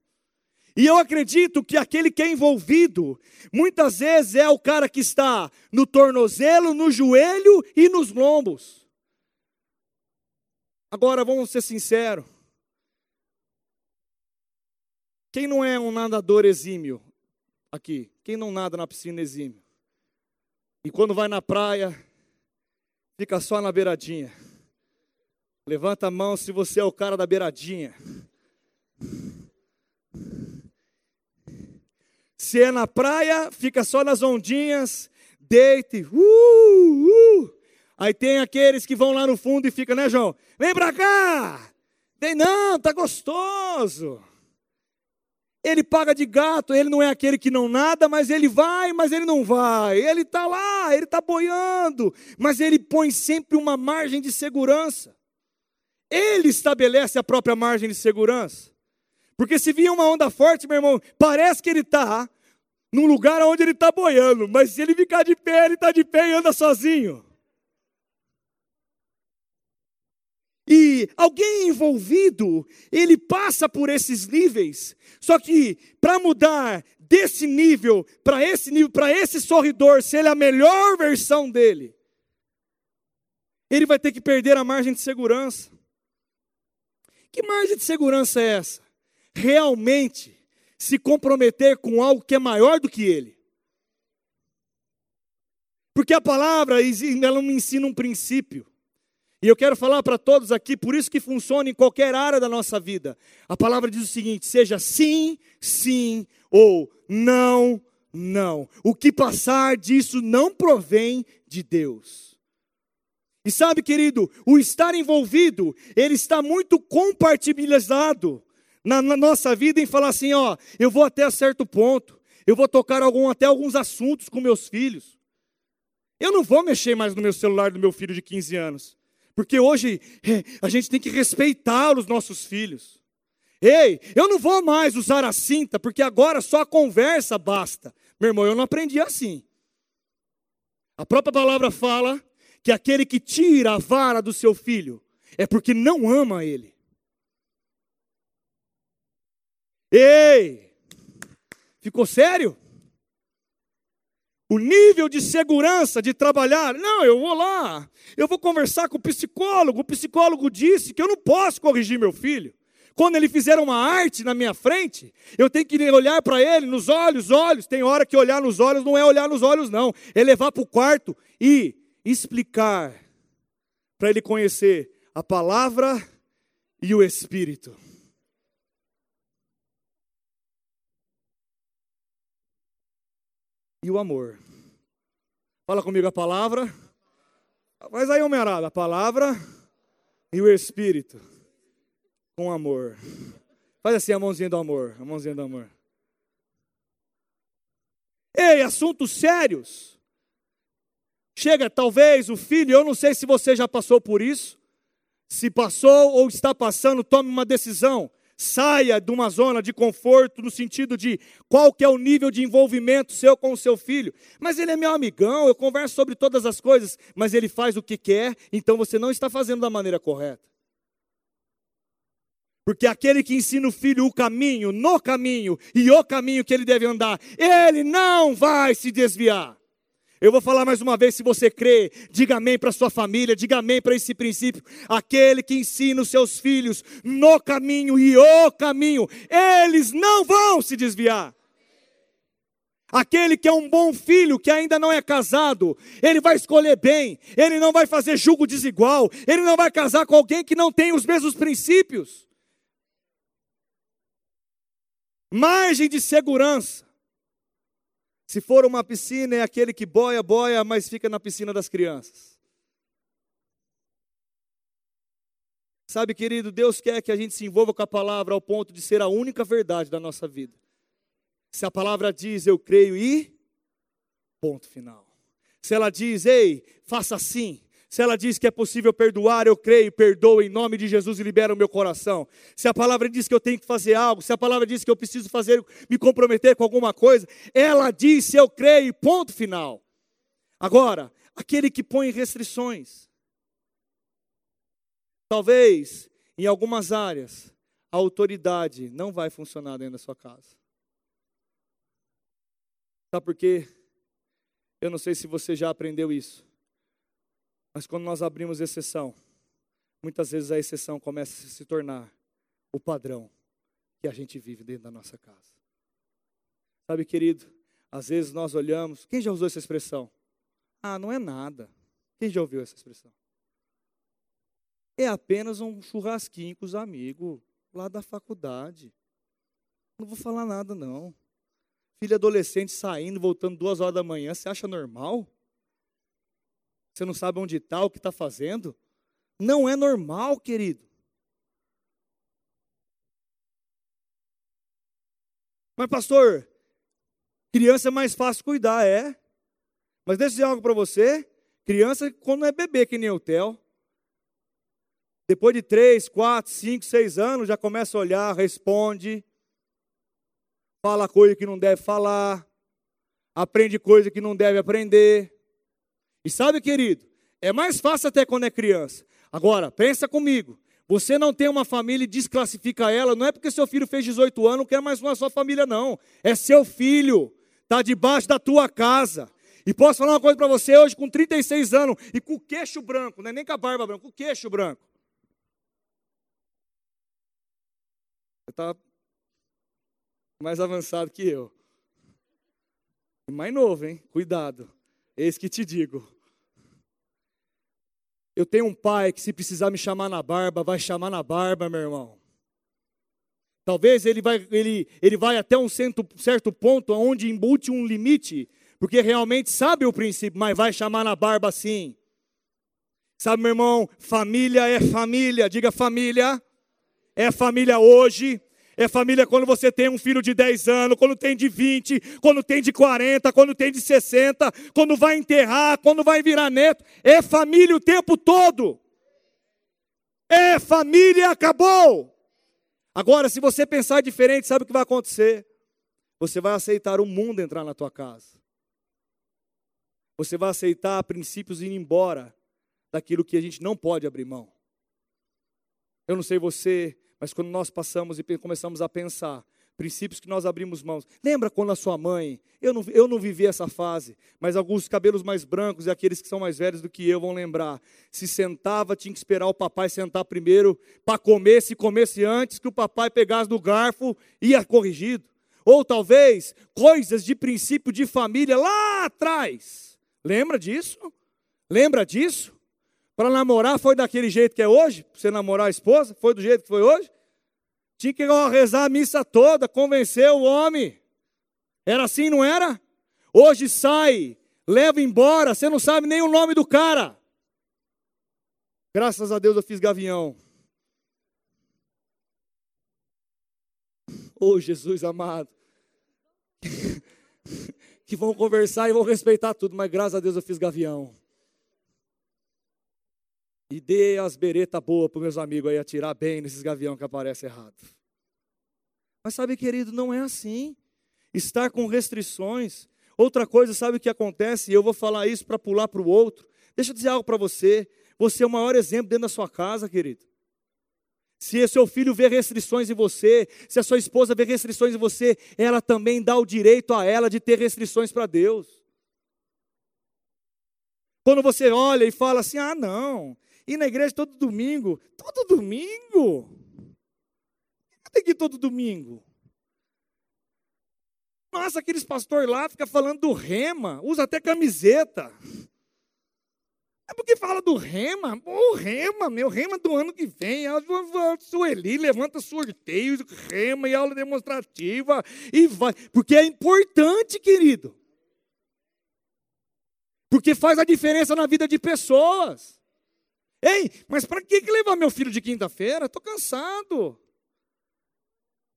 E eu acredito que aquele que é envolvido, muitas vezes é o cara que está no tornozelo, no joelho e nos lombos. Agora vamos ser sinceros. Quem não é um nadador exímio aqui? Quem não nada na piscina exímio? E quando vai na praia, fica só na beiradinha. Levanta a mão se você é o cara da beiradinha. Se é na praia, fica só nas ondinhas, deite, uh, uh. Aí tem aqueles que vão lá no fundo e ficam, né, João? Vem pra cá! Vem não, tá gostoso. Ele paga de gato, ele não é aquele que não nada, mas ele vai, mas ele não vai. Ele está lá, ele está boiando, mas ele põe sempre uma margem de segurança. Ele estabelece a própria margem de segurança. Porque se vir uma onda forte, meu irmão, parece que ele está num lugar onde ele está boiando, mas se ele ficar de pé, ele está de pé e anda sozinho. E alguém envolvido, ele passa por esses níveis. Só que para mudar desse nível para esse nível, para esse sorridor, se ele é a melhor versão dele, ele vai ter que perder a margem de segurança. Que margem de segurança é essa? Realmente se comprometer com algo que é maior do que ele. Porque a palavra, ela me ensina um princípio. E eu quero falar para todos aqui, por isso que funciona em qualquer área da nossa vida. A palavra diz o seguinte: seja sim, sim ou não, não. O que passar disso não provém de Deus. E sabe, querido, o estar envolvido, ele está muito compartilhado na, na nossa vida em falar assim: ó, eu vou até certo ponto, eu vou tocar algum, até alguns assuntos com meus filhos. Eu não vou mexer mais no meu celular do meu filho de 15 anos. Porque hoje é, a gente tem que respeitar os nossos filhos. Ei, eu não vou mais usar a cinta, porque agora só a conversa basta. Meu irmão, eu não aprendi assim. A própria palavra fala que aquele que tira a vara do seu filho é porque não ama ele. Ei! Ficou sério? O nível de segurança de trabalhar, não, eu vou lá, eu vou conversar com o psicólogo. O psicólogo disse que eu não posso corrigir meu filho. Quando ele fizer uma arte na minha frente, eu tenho que olhar para ele nos olhos, olhos. Tem hora que olhar nos olhos não é olhar nos olhos, não. É levar para o quarto e explicar para ele conhecer a palavra e o Espírito. E o amor. Fala comigo a palavra. Faz aí, Homem-Arada, a palavra e o Espírito. Com amor. Faz assim a mãozinha do amor. A mãozinha do amor. Ei, assuntos sérios. Chega, talvez o filho, eu não sei se você já passou por isso. Se passou ou está passando, tome uma decisão. Saia de uma zona de conforto no sentido de qual que é o nível de envolvimento seu com o seu filho. Mas ele é meu amigão, eu converso sobre todas as coisas, mas ele faz o que quer, então você não está fazendo da maneira correta. Porque aquele que ensina o filho o caminho, no caminho e o caminho que ele deve andar, ele não vai se desviar. Eu vou falar mais uma vez, se você crê, diga amém para sua família, diga amém para esse princípio. Aquele que ensina os seus filhos no caminho e o caminho, eles não vão se desviar. Aquele que é um bom filho, que ainda não é casado, ele vai escolher bem, ele não vai fazer julgo desigual, ele não vai casar com alguém que não tem os mesmos princípios. Margem de segurança. Se for uma piscina, é aquele que boia, boia, mas fica na piscina das crianças. Sabe, querido, Deus quer que a gente se envolva com a palavra ao ponto de ser a única verdade da nossa vida. Se a palavra diz eu creio e ponto final. Se ela diz, ei, faça assim, se ela diz que é possível perdoar, eu creio, perdoo em nome de Jesus e libera o meu coração. Se a palavra diz que eu tenho que fazer algo, se a palavra diz que eu preciso fazer, me comprometer com alguma coisa, ela disse, eu creio, ponto final. Agora, aquele que põe restrições. Talvez, em algumas áreas, a autoridade não vai funcionar dentro da sua casa. Sabe por quê? Eu não sei se você já aprendeu isso. Mas quando nós abrimos exceção, muitas vezes a exceção começa a se tornar o padrão que a gente vive dentro da nossa casa. Sabe, querido, às vezes nós olhamos, quem já usou essa expressão? Ah, não é nada. Quem já ouviu essa expressão? É apenas um churrasquinho com os amigos lá da faculdade. Não vou falar nada, não. Filho adolescente saindo, voltando duas horas da manhã, você acha normal? Você não sabe onde está, o que está fazendo? Não é normal, querido. Mas, pastor, criança é mais fácil cuidar, é. Mas deixa eu dizer algo para você. Criança, quando é bebê, que nem o Theo, depois de três, quatro, cinco, seis anos, já começa a olhar, responde, fala coisa que não deve falar, aprende coisa que não deve aprender. E sabe, querido, é mais fácil até quando é criança. Agora, pensa comigo. Você não tem uma família e desclassifica ela, não é porque seu filho fez 18 anos, não quer mais uma sua família, não. É seu filho, está debaixo da tua casa. E posso falar uma coisa para você hoje, com 36 anos e com o queixo branco, não é nem com a barba branca, com o queixo branco. Você está mais avançado que eu. E mais novo, hein? Cuidado. Eis que te digo. Eu tenho um pai que, se precisar me chamar na barba, vai chamar na barba, meu irmão. Talvez ele vai, ele, ele vai até um certo, certo ponto onde embute um limite, porque realmente sabe o princípio, mas vai chamar na barba sim. Sabe, meu irmão, família é família, diga família. É família hoje, é família quando você tem um filho de 10 anos, quando tem de 20, quando tem de 40, quando tem de 60, quando vai enterrar, quando vai virar neto. É família o tempo todo. É família, acabou. Agora, se você pensar diferente, sabe o que vai acontecer? Você vai aceitar o mundo entrar na tua casa. Você vai aceitar princípios indo embora daquilo que a gente não pode abrir mão. Eu não sei você, mas quando nós passamos e começamos a pensar, princípios que nós abrimos mãos. Lembra quando a sua mãe, eu não, eu não vivi essa fase, mas alguns cabelos mais brancos e aqueles que são mais velhos do que eu vão lembrar. Se sentava, tinha que esperar o papai sentar primeiro para comer, se comesse antes que o papai pegasse do garfo, ia corrigido. Ou talvez coisas de princípio de família lá atrás. Lembra disso? Lembra disso? Para namorar foi daquele jeito que é hoje? Para você namorar a esposa? Foi do jeito que foi hoje? Tinha que rezar a missa toda, convencer o homem. Era assim, não era? Hoje sai, leva embora, você não sabe nem o nome do cara. Graças a Deus eu fiz gavião. Oh, Jesus amado. que vão conversar e vão respeitar tudo, mas graças a Deus eu fiz gavião. E dê as beretas boas para meus amigos aí atirar bem nesses gavião que aparece errado. Mas sabe, querido, não é assim. Estar com restrições. Outra coisa, sabe o que acontece? E eu vou falar isso para pular para o outro. Deixa eu dizer algo para você. Você é o maior exemplo dentro da sua casa, querido. Se seu filho vê restrições em você, se a sua esposa vê restrições em você, ela também dá o direito a ela de ter restrições para Deus. Quando você olha e fala assim: ah, não, ir na igreja todo domingo. Todo domingo? Tem que ir todo domingo. Nossa, aqueles pastores lá ficam falando do rema, usa até camiseta. É porque fala do rema, o rema, meu, rema do ano que vem. A Sueli levanta sorteio, rema e aula demonstrativa e vai. Porque é importante, querido. Porque faz a diferença na vida de pessoas. Ei, mas para que levar meu filho de quinta-feira? Estou cansado.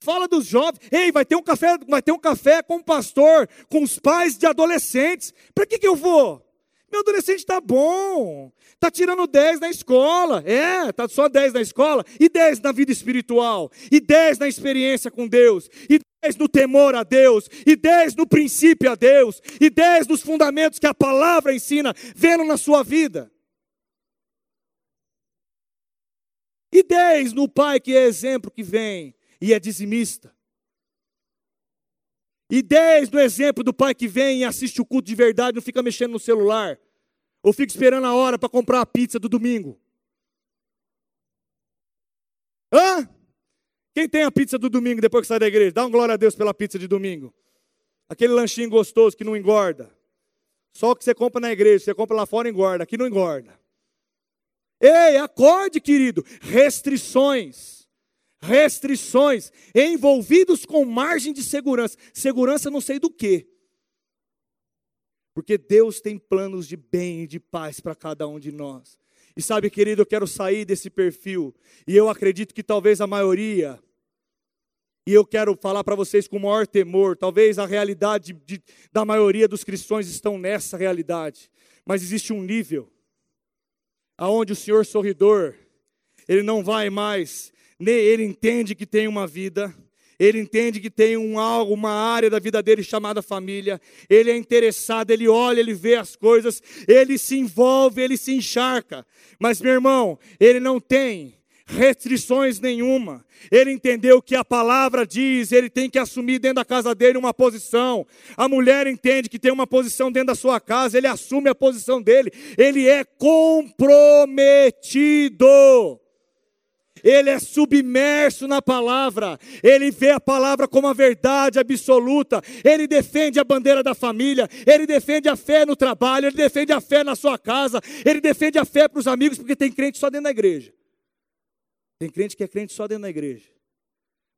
Fala dos jovens. Ei, vai ter um café, vai ter um café com o pastor, com os pais de adolescentes. Para que, que eu vou? Meu adolescente está bom. Está tirando 10 na escola. É, está só 10 na escola. E 10 na vida espiritual. E 10 na experiência com Deus. E 10 no temor a Deus. E 10 no princípio a Deus. E 10 nos fundamentos que a palavra ensina, vendo na sua vida. E dez no pai que é exemplo que vem e é dizimista. E dez no exemplo do pai que vem e assiste o culto de verdade, não fica mexendo no celular. Ou fica esperando a hora para comprar a pizza do domingo. Hã? Quem tem a pizza do domingo depois que sai da igreja? Dá um glória a Deus pela pizza de domingo. Aquele lanchinho gostoso que não engorda. Só o que você compra na igreja, você compra lá fora engorda, aqui não engorda. Ei, acorde, querido. Restrições. Restrições. Envolvidos com margem de segurança. Segurança não sei do que. Porque Deus tem planos de bem e de paz para cada um de nós. E sabe, querido, eu quero sair desse perfil. E eu acredito que talvez a maioria. E eu quero falar para vocês com o maior temor. Talvez a realidade de, da maioria dos cristãos estão nessa realidade. Mas existe um nível aonde o Senhor sorridor, ele não vai mais, ele entende que tem uma vida, ele entende que tem um algo, uma área da vida dele chamada família, ele é interessado, ele olha, ele vê as coisas, ele se envolve, ele se encharca. Mas meu irmão, ele não tem restrições nenhuma. Ele entendeu que a palavra diz, ele tem que assumir dentro da casa dele uma posição. A mulher entende que tem uma posição dentro da sua casa, ele assume a posição dele. Ele é comprometido. Ele é submerso na palavra, ele vê a palavra como a verdade absoluta, ele defende a bandeira da família, ele defende a fé no trabalho, ele defende a fé na sua casa, ele defende a fé para os amigos, porque tem crente só dentro da igreja. Tem crente que é crente só dentro da igreja.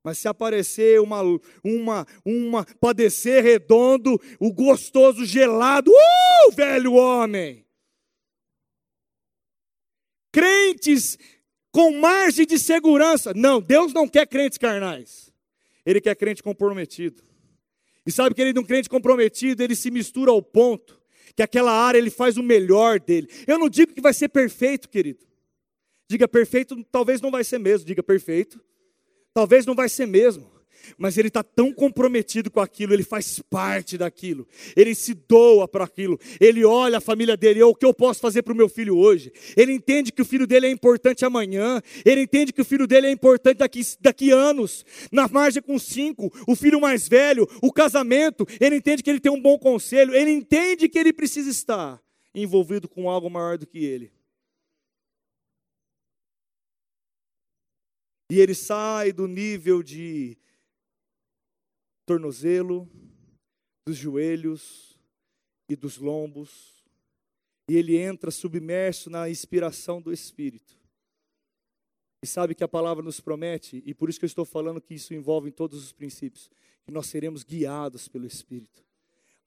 Mas se aparecer uma, uma, uma padecer redondo, o gostoso gelado, uh, velho homem. Crentes com margem de segurança. Não, Deus não quer crentes carnais. Ele quer crente comprometido. E sabe que ele um crente comprometido, ele se mistura ao ponto que aquela área ele faz o melhor dele. Eu não digo que vai ser perfeito, querido. Diga perfeito, talvez não vai ser mesmo. Diga perfeito, talvez não vai ser mesmo. mas ele está tão comprometido com aquilo, ele faz parte daquilo, ele se doa para aquilo, ele olha a família dele, o que eu posso fazer para o meu filho hoje? Ele entende que o filho dele é importante amanhã, ele entende que o filho dele é importante daqui, daqui anos, na margem com cinco, o filho mais velho, o casamento, ele entende que ele tem um bom conselho, ele entende que ele precisa estar envolvido com algo maior do que ele. E ele sai do nível de tornozelo, dos joelhos e dos lombos, e ele entra submerso na inspiração do Espírito. E sabe que a palavra nos promete, e por isso que eu estou falando que isso envolve todos os princípios, que nós seremos guiados pelo Espírito.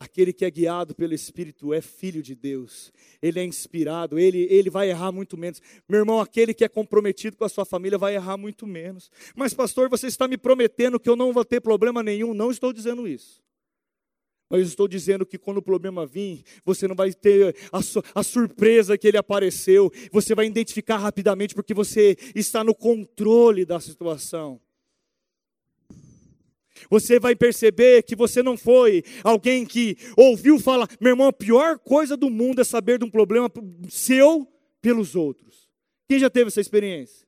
Aquele que é guiado pelo Espírito é filho de Deus, ele é inspirado, ele, ele vai errar muito menos. Meu irmão, aquele que é comprometido com a sua família vai errar muito menos. Mas, pastor, você está me prometendo que eu não vou ter problema nenhum? Não estou dizendo isso. Mas estou dizendo que quando o problema vir, você não vai ter a, a, surpresa que ele apareceu, você vai identificar rapidamente, porque você está no controle da situação. Você vai perceber que você não foi alguém que ouviu falar, meu irmão, a pior coisa do mundo é saber de um problema seu pelos outros. Quem já teve essa experiência?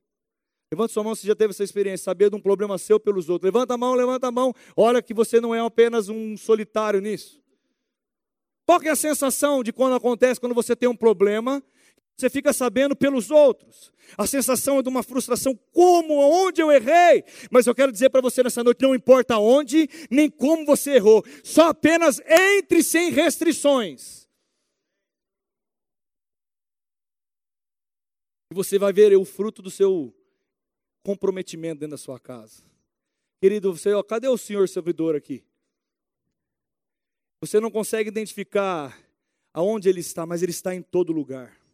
Levanta sua mão se já teve essa experiência, saber de um problema seu pelos outros. Levanta a mão, levanta a mão. Olha que você não é apenas um solitário nisso. Qual é a sensação de quando acontece, quando você tem um problema você fica sabendo pelos outros. A sensação é de uma frustração, como, onde eu errei. Mas eu quero dizer para você nessa noite, não importa onde, nem como você errou, só apenas entre sem restrições. E você vai ver o fruto do seu comprometimento dentro da sua casa. Querido, você, ó, cadê o senhor servidor aqui? Você não consegue identificar aonde ele está, mas ele está em todo lugar.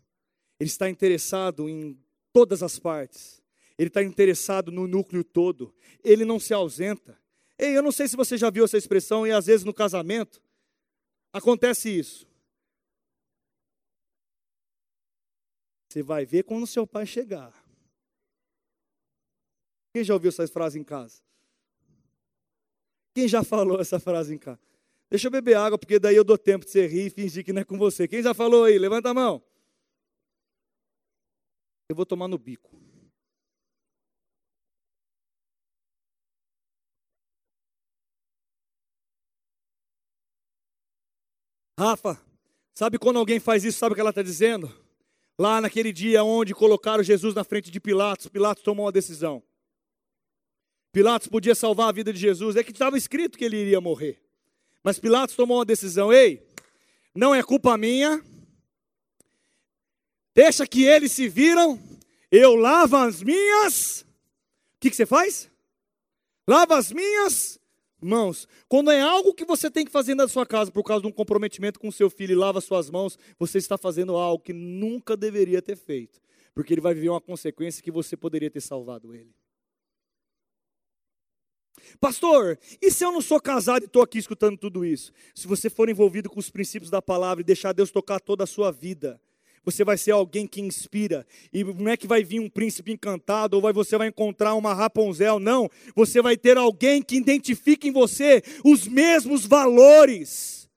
Ele está interessado em todas as partes. Ele está interessado no núcleo todo. Ele não se ausenta. Ei, eu não sei se você já viu essa expressão, e às vezes no casamento acontece isso. Você vai ver quando seu pai chegar. Quem já ouviu essa frase em casa? Quem já falou essa frase em casa? Deixa eu beber água, porque daí eu dou tempo de você rir e fingir que não é com você. Quem já falou aí? Levanta a mão eu vou tomar no bico. Rafa, sabe quando alguém faz isso, sabe o que ela está dizendo? Lá naquele dia onde colocaram Jesus na frente de Pilatos, Pilatos tomou uma decisão. Pilatos podia salvar a vida de Jesus, é que estava escrito que ele iria morrer. Mas Pilatos tomou uma decisão: ei, não é culpa minha, Deixa que eles se viram, eu lavo as minhas. O que, que você faz? Lava as minhas mãos. Quando é algo que você tem que fazer na sua casa por causa de um comprometimento com seu filho e lava suas mãos, você está fazendo algo que nunca deveria ter feito, porque ele vai viver uma consequência que você poderia ter salvado ele. Pastor, e se eu não sou casado e estou aqui escutando tudo isso? Se você for envolvido com os princípios da palavra e deixar Deus tocar toda a sua vida, você vai ser alguém que inspira. E não é que vai vir um príncipe encantado ou você vai encontrar uma Rapunzel, não. Você vai ter alguém que identifique em você os mesmos valores.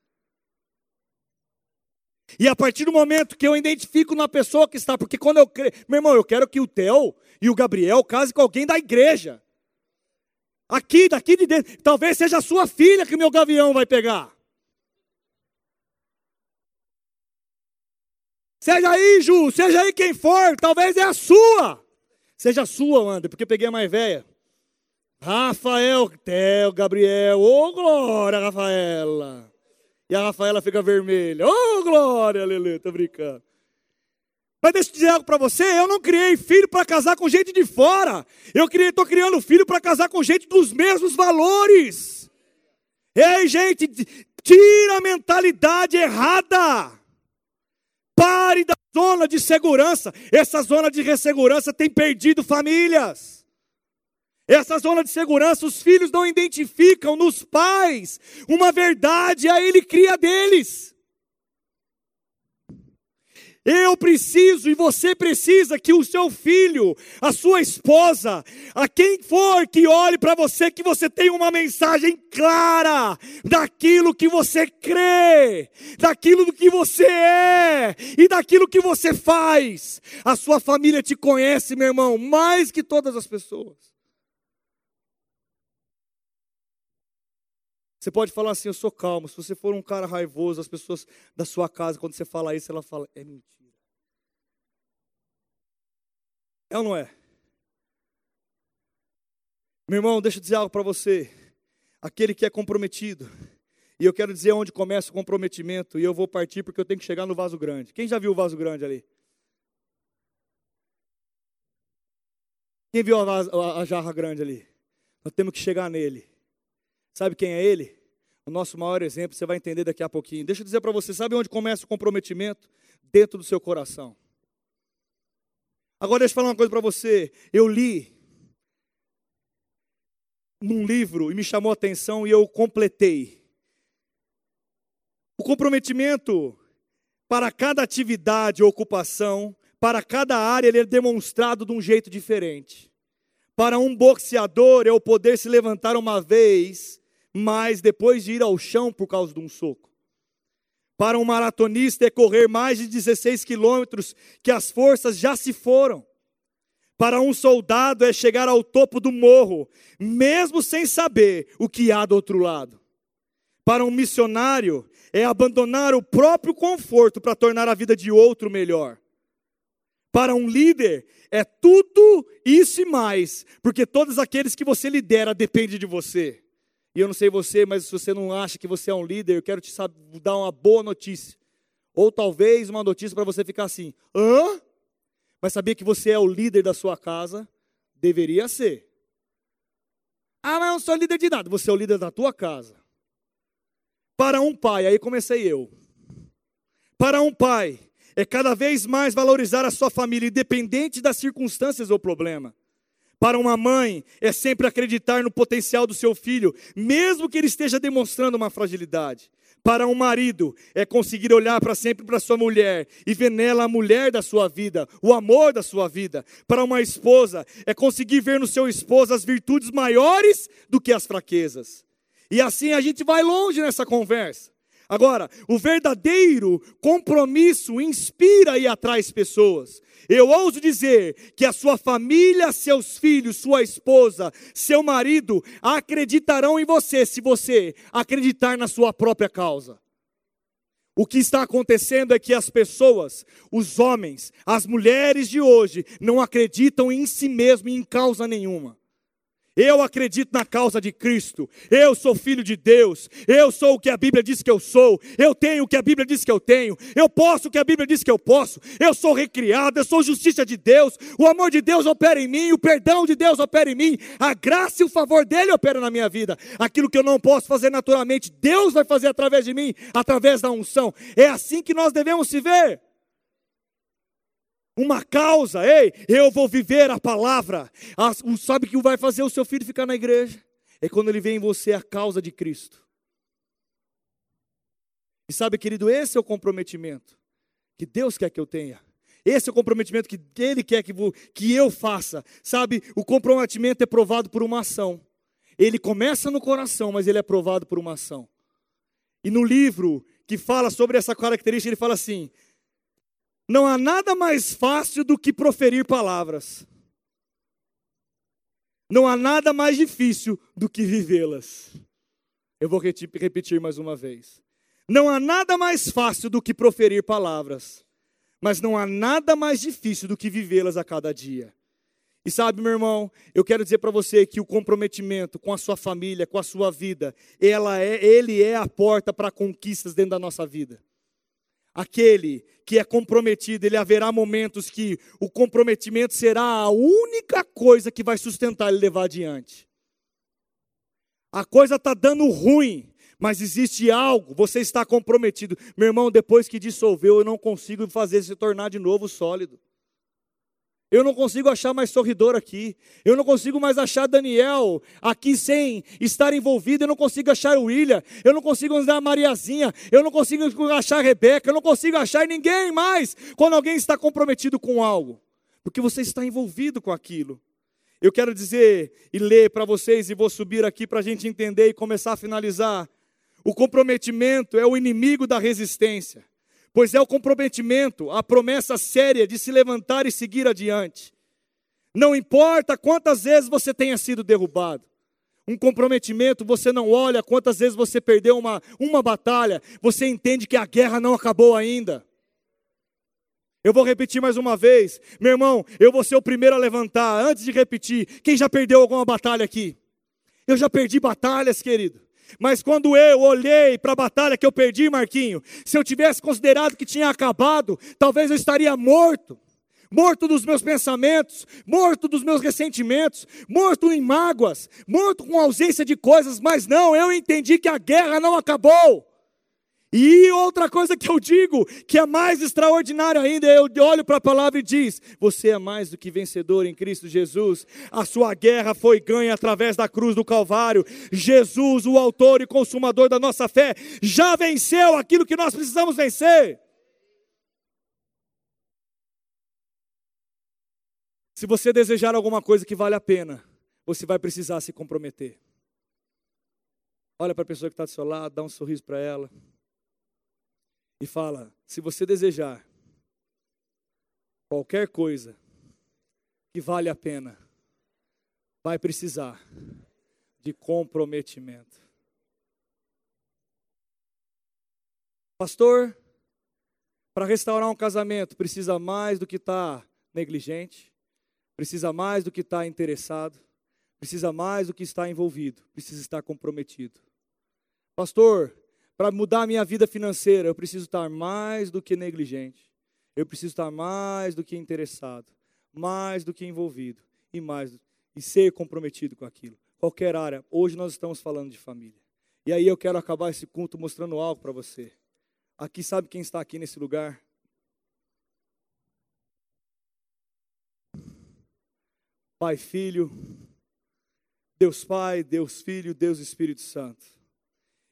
E a partir do momento que eu identifico na pessoa que está, porque quando eu creio, meu irmão, eu quero que o Theo e o Gabriel casem com alguém da igreja. Aqui, daqui de dentro. Talvez seja a sua filha que meu gavião vai pegar. Seja aí, Ju, seja aí quem for, talvez é a sua. Seja a sua, André, porque eu peguei a mais velha. Rafael, Theo, Gabriel, ô oh, glória, Rafaela. E a Rafaela fica vermelha. Ô oh, glória, aleluia, tô brincando. Mas deixa eu dizer algo para você, eu não criei filho para casar com gente de fora. Eu estou criando filho para casar com gente dos mesmos valores. Ei, gente, tira a mentalidade errada. Pare da zona de segurança. Essa zona de ressegurança tem perdido famílias. Essa zona de segurança, os filhos não identificam nos pais uma verdade, aí ele cria deles. Eu preciso e você precisa que o seu filho, a sua esposa, a quem for que olhe para você, que você tenha uma mensagem clara daquilo que você crê, daquilo que você é e daquilo que você faz. A sua família te conhece, meu irmão, mais que todas as pessoas. Você pode falar assim, eu sou calmo. Se você for um cara raivoso, as pessoas da sua casa, quando você fala isso, ela fala, é mentira. É ou não é? Meu irmão, deixa eu dizer algo para você. Aquele que é comprometido, e eu quero dizer onde começa o comprometimento, e eu vou partir porque eu tenho que chegar no vaso grande. Quem já viu o vaso grande ali? Quem viu a, a, a jarra grande ali? Nós temos que chegar nele. Sabe quem é ele? O nosso maior exemplo, você vai entender daqui a pouquinho. Deixa eu dizer para você, sabe onde começa o comprometimento? Dentro do seu coração. Agora deixa eu falar uma coisa para você. Eu li num livro e me chamou a atenção e eu completei. O comprometimento para cada atividade ou ocupação, para cada área, ele é demonstrado de um jeito diferente. Para um boxeador é o poder se levantar uma vez mas depois de ir ao chão por causa de um soco. Para um maratonista é correr mais de 16 quilômetros que as forças já se foram. Para um soldado é chegar ao topo do morro, mesmo sem saber o que há do outro lado. Para um missionário é abandonar o próprio conforto para tornar a vida de outro melhor. Para um líder é tudo isso e mais, porque todos aqueles que você lidera dependem de você. E eu não sei você, mas se você não acha que você é um líder, eu quero te dar uma boa notícia. Ou talvez uma notícia para você ficar assim: hã? Mas sabia que você é o líder da sua casa? Deveria ser. Ah, mas eu não sou líder de nada. Você é o líder da tua casa. Para um pai, aí comecei eu. Para um pai, é cada vez mais valorizar a sua família, independente das circunstâncias ou problema. Para uma mãe, é sempre acreditar no potencial do seu filho, mesmo que ele esteja demonstrando uma fragilidade. Para um marido, é conseguir olhar para sempre para sua mulher e ver nela a mulher da sua vida, o amor da sua vida. Para uma esposa, é conseguir ver no seu esposo as virtudes maiores do que as fraquezas. E assim a gente vai longe nessa conversa. Agora, o verdadeiro compromisso inspira e atrai pessoas. Eu ouso dizer que a sua família, seus filhos, sua esposa, seu marido acreditarão em você se você acreditar na sua própria causa. O que está acontecendo é que as pessoas, os homens, as mulheres de hoje, não acreditam em si mesmo e em causa nenhuma. Eu acredito na causa de Cristo. Eu sou filho de Deus. Eu sou o que a Bíblia diz que eu sou. Eu tenho o que a Bíblia diz que eu tenho. Eu posso o que a Bíblia diz que eu posso. Eu sou recriado. Eu sou justiça de Deus. O amor de Deus opera em mim. O perdão de Deus opera em mim. A graça e o favor dele opera na minha vida. Aquilo que eu não posso fazer naturalmente, Deus vai fazer através de mim, através da unção. É assim que nós devemos se ver uma causa, ei, eu vou viver a palavra. sabe que vai fazer o seu filho ficar na igreja? É quando ele vê em você a causa de Cristo. E sabe, querido, esse é o comprometimento que Deus quer que eu tenha. Esse é o comprometimento que Ele quer que, que eu faça. Sabe, o comprometimento é provado por uma ação. Ele começa no coração, mas ele é provado por uma ação. E no livro que fala sobre essa característica, ele fala assim: não há nada mais fácil do que proferir palavras. Não há nada mais difícil do que vivê-las. Eu vou repetir mais uma vez. Não há nada mais fácil do que proferir palavras, mas não há nada mais difícil do que vivê-las a cada dia. E sabe, meu irmão, eu quero dizer para você que o comprometimento com a sua família, com a sua vida, ela é, ele é a porta para conquistas dentro da nossa vida aquele que é comprometido, ele haverá momentos que o comprometimento será a única coisa que vai sustentar ele levar adiante. A coisa está dando ruim, mas existe algo, você está comprometido. Meu irmão, depois que dissolveu, eu não consigo fazer se tornar de novo sólido. Eu não consigo achar mais sorridor aqui. Eu não consigo mais achar Daniel aqui sem estar envolvido. Eu não consigo achar William. Eu não consigo achar Mariazinha. Eu não consigo achar Rebeca. Eu não consigo achar ninguém mais quando alguém está comprometido com algo. Porque você está envolvido com aquilo. Eu quero dizer e ler para vocês, e vou subir aqui para a gente entender e começar a finalizar. O comprometimento é o inimigo da resistência pois é o comprometimento, a promessa séria de se levantar e seguir adiante. Não importa quantas vezes você tenha sido derrubado. Um comprometimento, você não olha quantas vezes você perdeu uma, uma batalha, você entende que a guerra não acabou ainda. Eu vou repetir mais uma vez, meu irmão, eu vou ser o primeiro a levantar. Antes de repetir, quem já perdeu alguma batalha aqui? Eu já perdi batalhas, querido. Mas quando eu olhei para a batalha que eu perdi, Marquinho, se eu tivesse considerado que tinha acabado, talvez eu estaria morto. Morto dos meus pensamentos, morto dos meus ressentimentos, morto em mágoas, morto com ausência de coisas, mas não, eu entendi que a guerra não acabou. E outra coisa que eu digo, que é mais extraordinário ainda, eu olho para a palavra e diz: Você é mais do que vencedor em Cristo Jesus. A sua guerra foi ganha através da cruz do Calvário. Jesus, o autor e consumador da nossa fé, já venceu aquilo que nós precisamos vencer. Se você desejar alguma coisa que vale a pena, você vai precisar se comprometer. Olha para a pessoa que está do seu lado, dá um sorriso para ela e fala: se você desejar qualquer coisa que vale a pena, vai precisar de comprometimento. Pastor, para restaurar um casamento, precisa mais do que estar tá negligente, precisa mais do que estar tá interessado, precisa mais do que estar envolvido, precisa estar comprometido. Pastor, para mudar a minha vida financeira, eu preciso estar mais do que negligente. Eu preciso estar mais do que interessado, mais do que envolvido e mais e ser comprometido com aquilo. Qualquer área. Hoje nós estamos falando de família. E aí eu quero acabar esse culto mostrando algo para você. Aqui sabe quem está aqui nesse lugar? Pai, Filho, Deus Pai, Deus Filho, Deus Espírito Santo.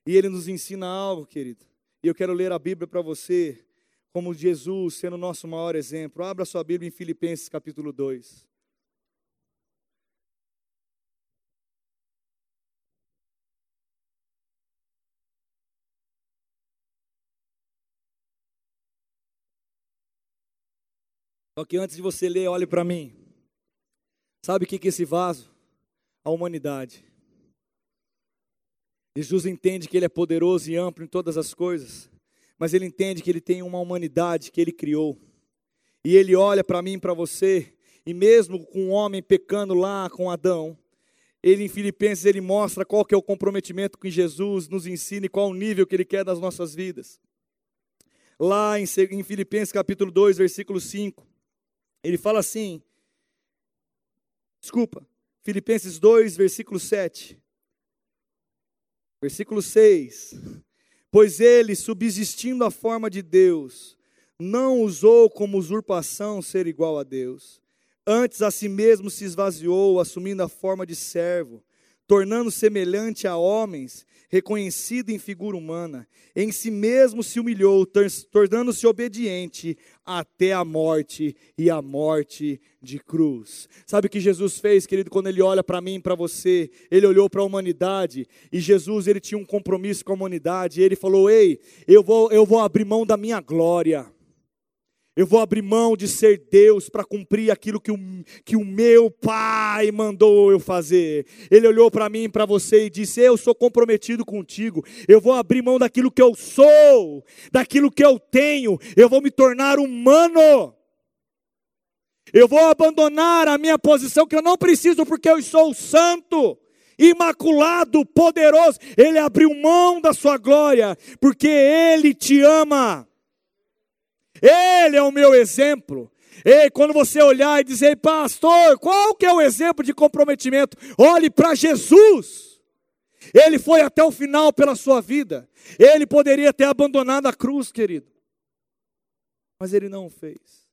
E ele nos ensina algo, querido. E eu quero ler a Bíblia para você, como Jesus sendo o nosso maior exemplo. Abra sua Bíblia em Filipenses capítulo 2. Só que antes de você ler, olhe para mim. Sabe o que é esse vaso? A humanidade. Jesus entende que Ele é poderoso e amplo em todas as coisas, mas Ele entende que Ele tem uma humanidade que Ele criou. E Ele olha para mim e para você, e mesmo com o homem pecando lá com Adão, ele em Filipenses ele mostra qual que é o comprometimento com Jesus, nos ensina qual o nível que ele quer das nossas vidas. Lá em, em Filipenses capítulo 2, versículo 5, ele fala assim, desculpa, Filipenses 2, versículo 7. Versículo 6: Pois ele, subsistindo a forma de Deus, não usou como usurpação ser igual a Deus. Antes a si mesmo se esvaziou, assumindo a forma de servo, tornando semelhante a homens, reconhecido em figura humana, em si mesmo se humilhou, tornando-se obediente até a morte e a morte de cruz. Sabe o que Jesus fez, querido, quando ele olha para mim, para você? Ele olhou para a humanidade e Jesus, ele tinha um compromisso com a humanidade. Ele falou: "Ei, eu vou eu vou abrir mão da minha glória. Eu vou abrir mão de ser Deus para cumprir aquilo que o, que o meu pai mandou eu fazer. Ele olhou para mim, para você e disse: Eu sou comprometido contigo. Eu vou abrir mão daquilo que eu sou, daquilo que eu tenho. Eu vou me tornar humano. Eu vou abandonar a minha posição que eu não preciso, porque eu sou santo imaculado, poderoso. Ele abriu mão da sua glória, porque Ele te ama. Ele é o meu exemplo. E quando você olhar e dizer, pastor, qual que é o exemplo de comprometimento? Olhe para Jesus. Ele foi até o final pela sua vida. Ele poderia ter abandonado a cruz, querido. Mas ele não o fez.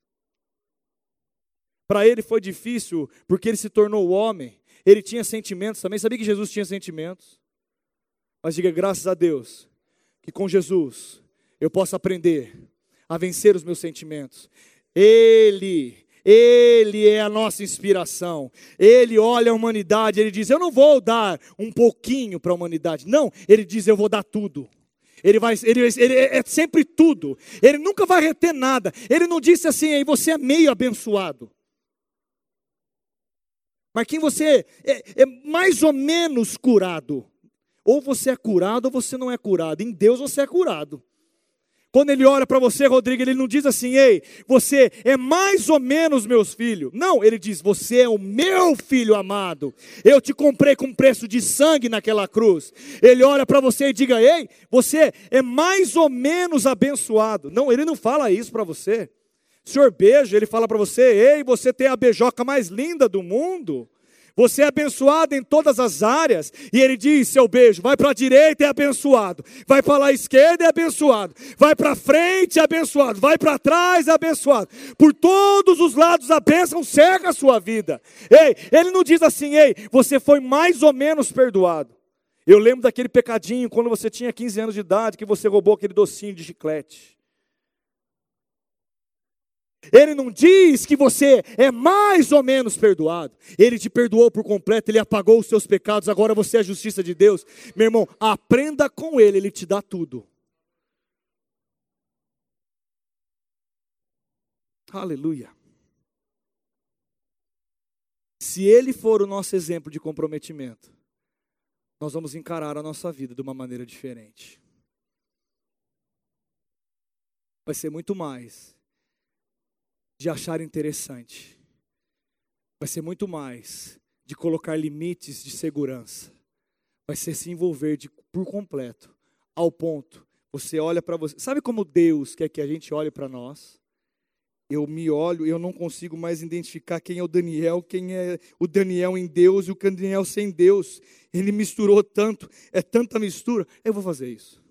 Para ele foi difícil porque ele se tornou homem. Ele tinha sentimentos também. Sabia que Jesus tinha sentimentos? Mas diga graças a Deus que com Jesus eu posso aprender a vencer os meus sentimentos. Ele, Ele é a nossa inspiração. Ele olha a humanidade, ele diz: Eu não vou dar um pouquinho para a humanidade. Não, ele diz: Eu vou dar tudo. Ele, vai, ele, ele é sempre tudo. Ele nunca vai reter nada. Ele não disse assim, aí você é meio abençoado. Mas quem você é, é mais ou menos curado. Ou você é curado ou você não é curado. Em Deus você é curado. Quando ele olha para você, Rodrigo, ele não diz assim: "Ei, você é mais ou menos meus filhos". Não, ele diz: "Você é o meu filho amado. Eu te comprei com preço de sangue naquela cruz". Ele olha para você e diga: "Ei, você é mais ou menos abençoado". Não, ele não fala isso para você. Senhor beijo, ele fala para você: "Ei, você tem a beijoca mais linda do mundo". Você é abençoado em todas as áreas. E ele diz: seu beijo, vai para a direita é abençoado, vai para a esquerda é abençoado, vai para frente é abençoado, vai para trás é abençoado. Por todos os lados a bênção cerca a sua vida. Ei, ele não diz assim: ei, você foi mais ou menos perdoado. Eu lembro daquele pecadinho quando você tinha 15 anos de idade, que você roubou aquele docinho de chiclete. Ele não diz que você é mais ou menos perdoado. Ele te perdoou por completo, ele apagou os seus pecados, agora você é a justiça de Deus. Meu irmão, aprenda com ele, ele te dá tudo. Aleluia. Se ele for o nosso exemplo de comprometimento, nós vamos encarar a nossa vida de uma maneira diferente. Vai ser muito mais de achar interessante. Vai ser muito mais de colocar limites de segurança. Vai ser se envolver de, por completo, ao ponto. Você olha para você. Sabe como Deus quer que a gente olhe para nós? Eu me olho, eu não consigo mais identificar quem é o Daniel, quem é o Daniel em Deus e o Daniel sem Deus. Ele misturou tanto, é tanta mistura. Eu vou fazer isso.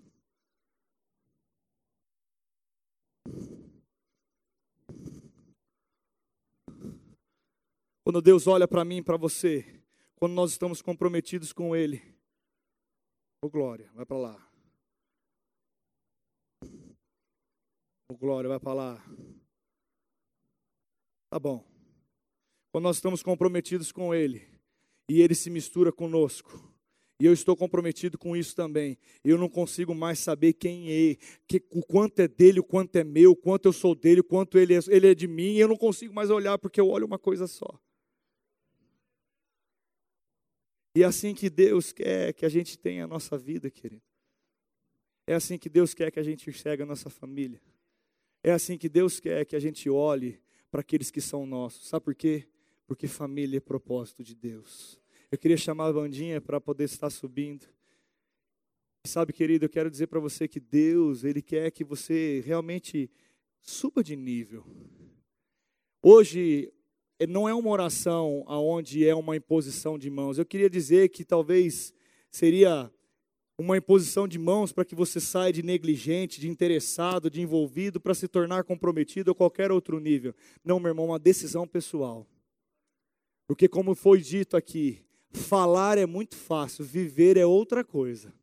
Quando Deus olha para mim e para você, quando nós estamos comprometidos com Ele, ô oh, glória, vai para lá. Ô oh, glória, vai para lá. Tá bom. Quando nós estamos comprometidos com Ele e Ele se mistura conosco, e eu estou comprometido com isso também. Eu não consigo mais saber quem é, que, o quanto é dele, o quanto é meu, o quanto eu sou dele, o quanto ele é, ele é de mim. Eu não consigo mais olhar porque eu olho uma coisa só. E é assim que Deus quer que a gente tenha a nossa vida, querido. É assim que Deus quer que a gente enxergue a nossa família. É assim que Deus quer que a gente olhe para aqueles que são nossos. Sabe por quê? Porque família é propósito de Deus. Eu queria chamar a bandinha para poder estar subindo. Sabe, querido, eu quero dizer para você que Deus, Ele quer que você realmente suba de nível. Hoje, não é uma oração aonde é uma imposição de mãos. Eu queria dizer que talvez seria uma imposição de mãos para que você saia de negligente, de interessado, de envolvido para se tornar comprometido ou qualquer outro nível. Não, meu irmão, uma decisão pessoal. Porque como foi dito aqui, falar é muito fácil, viver é outra coisa.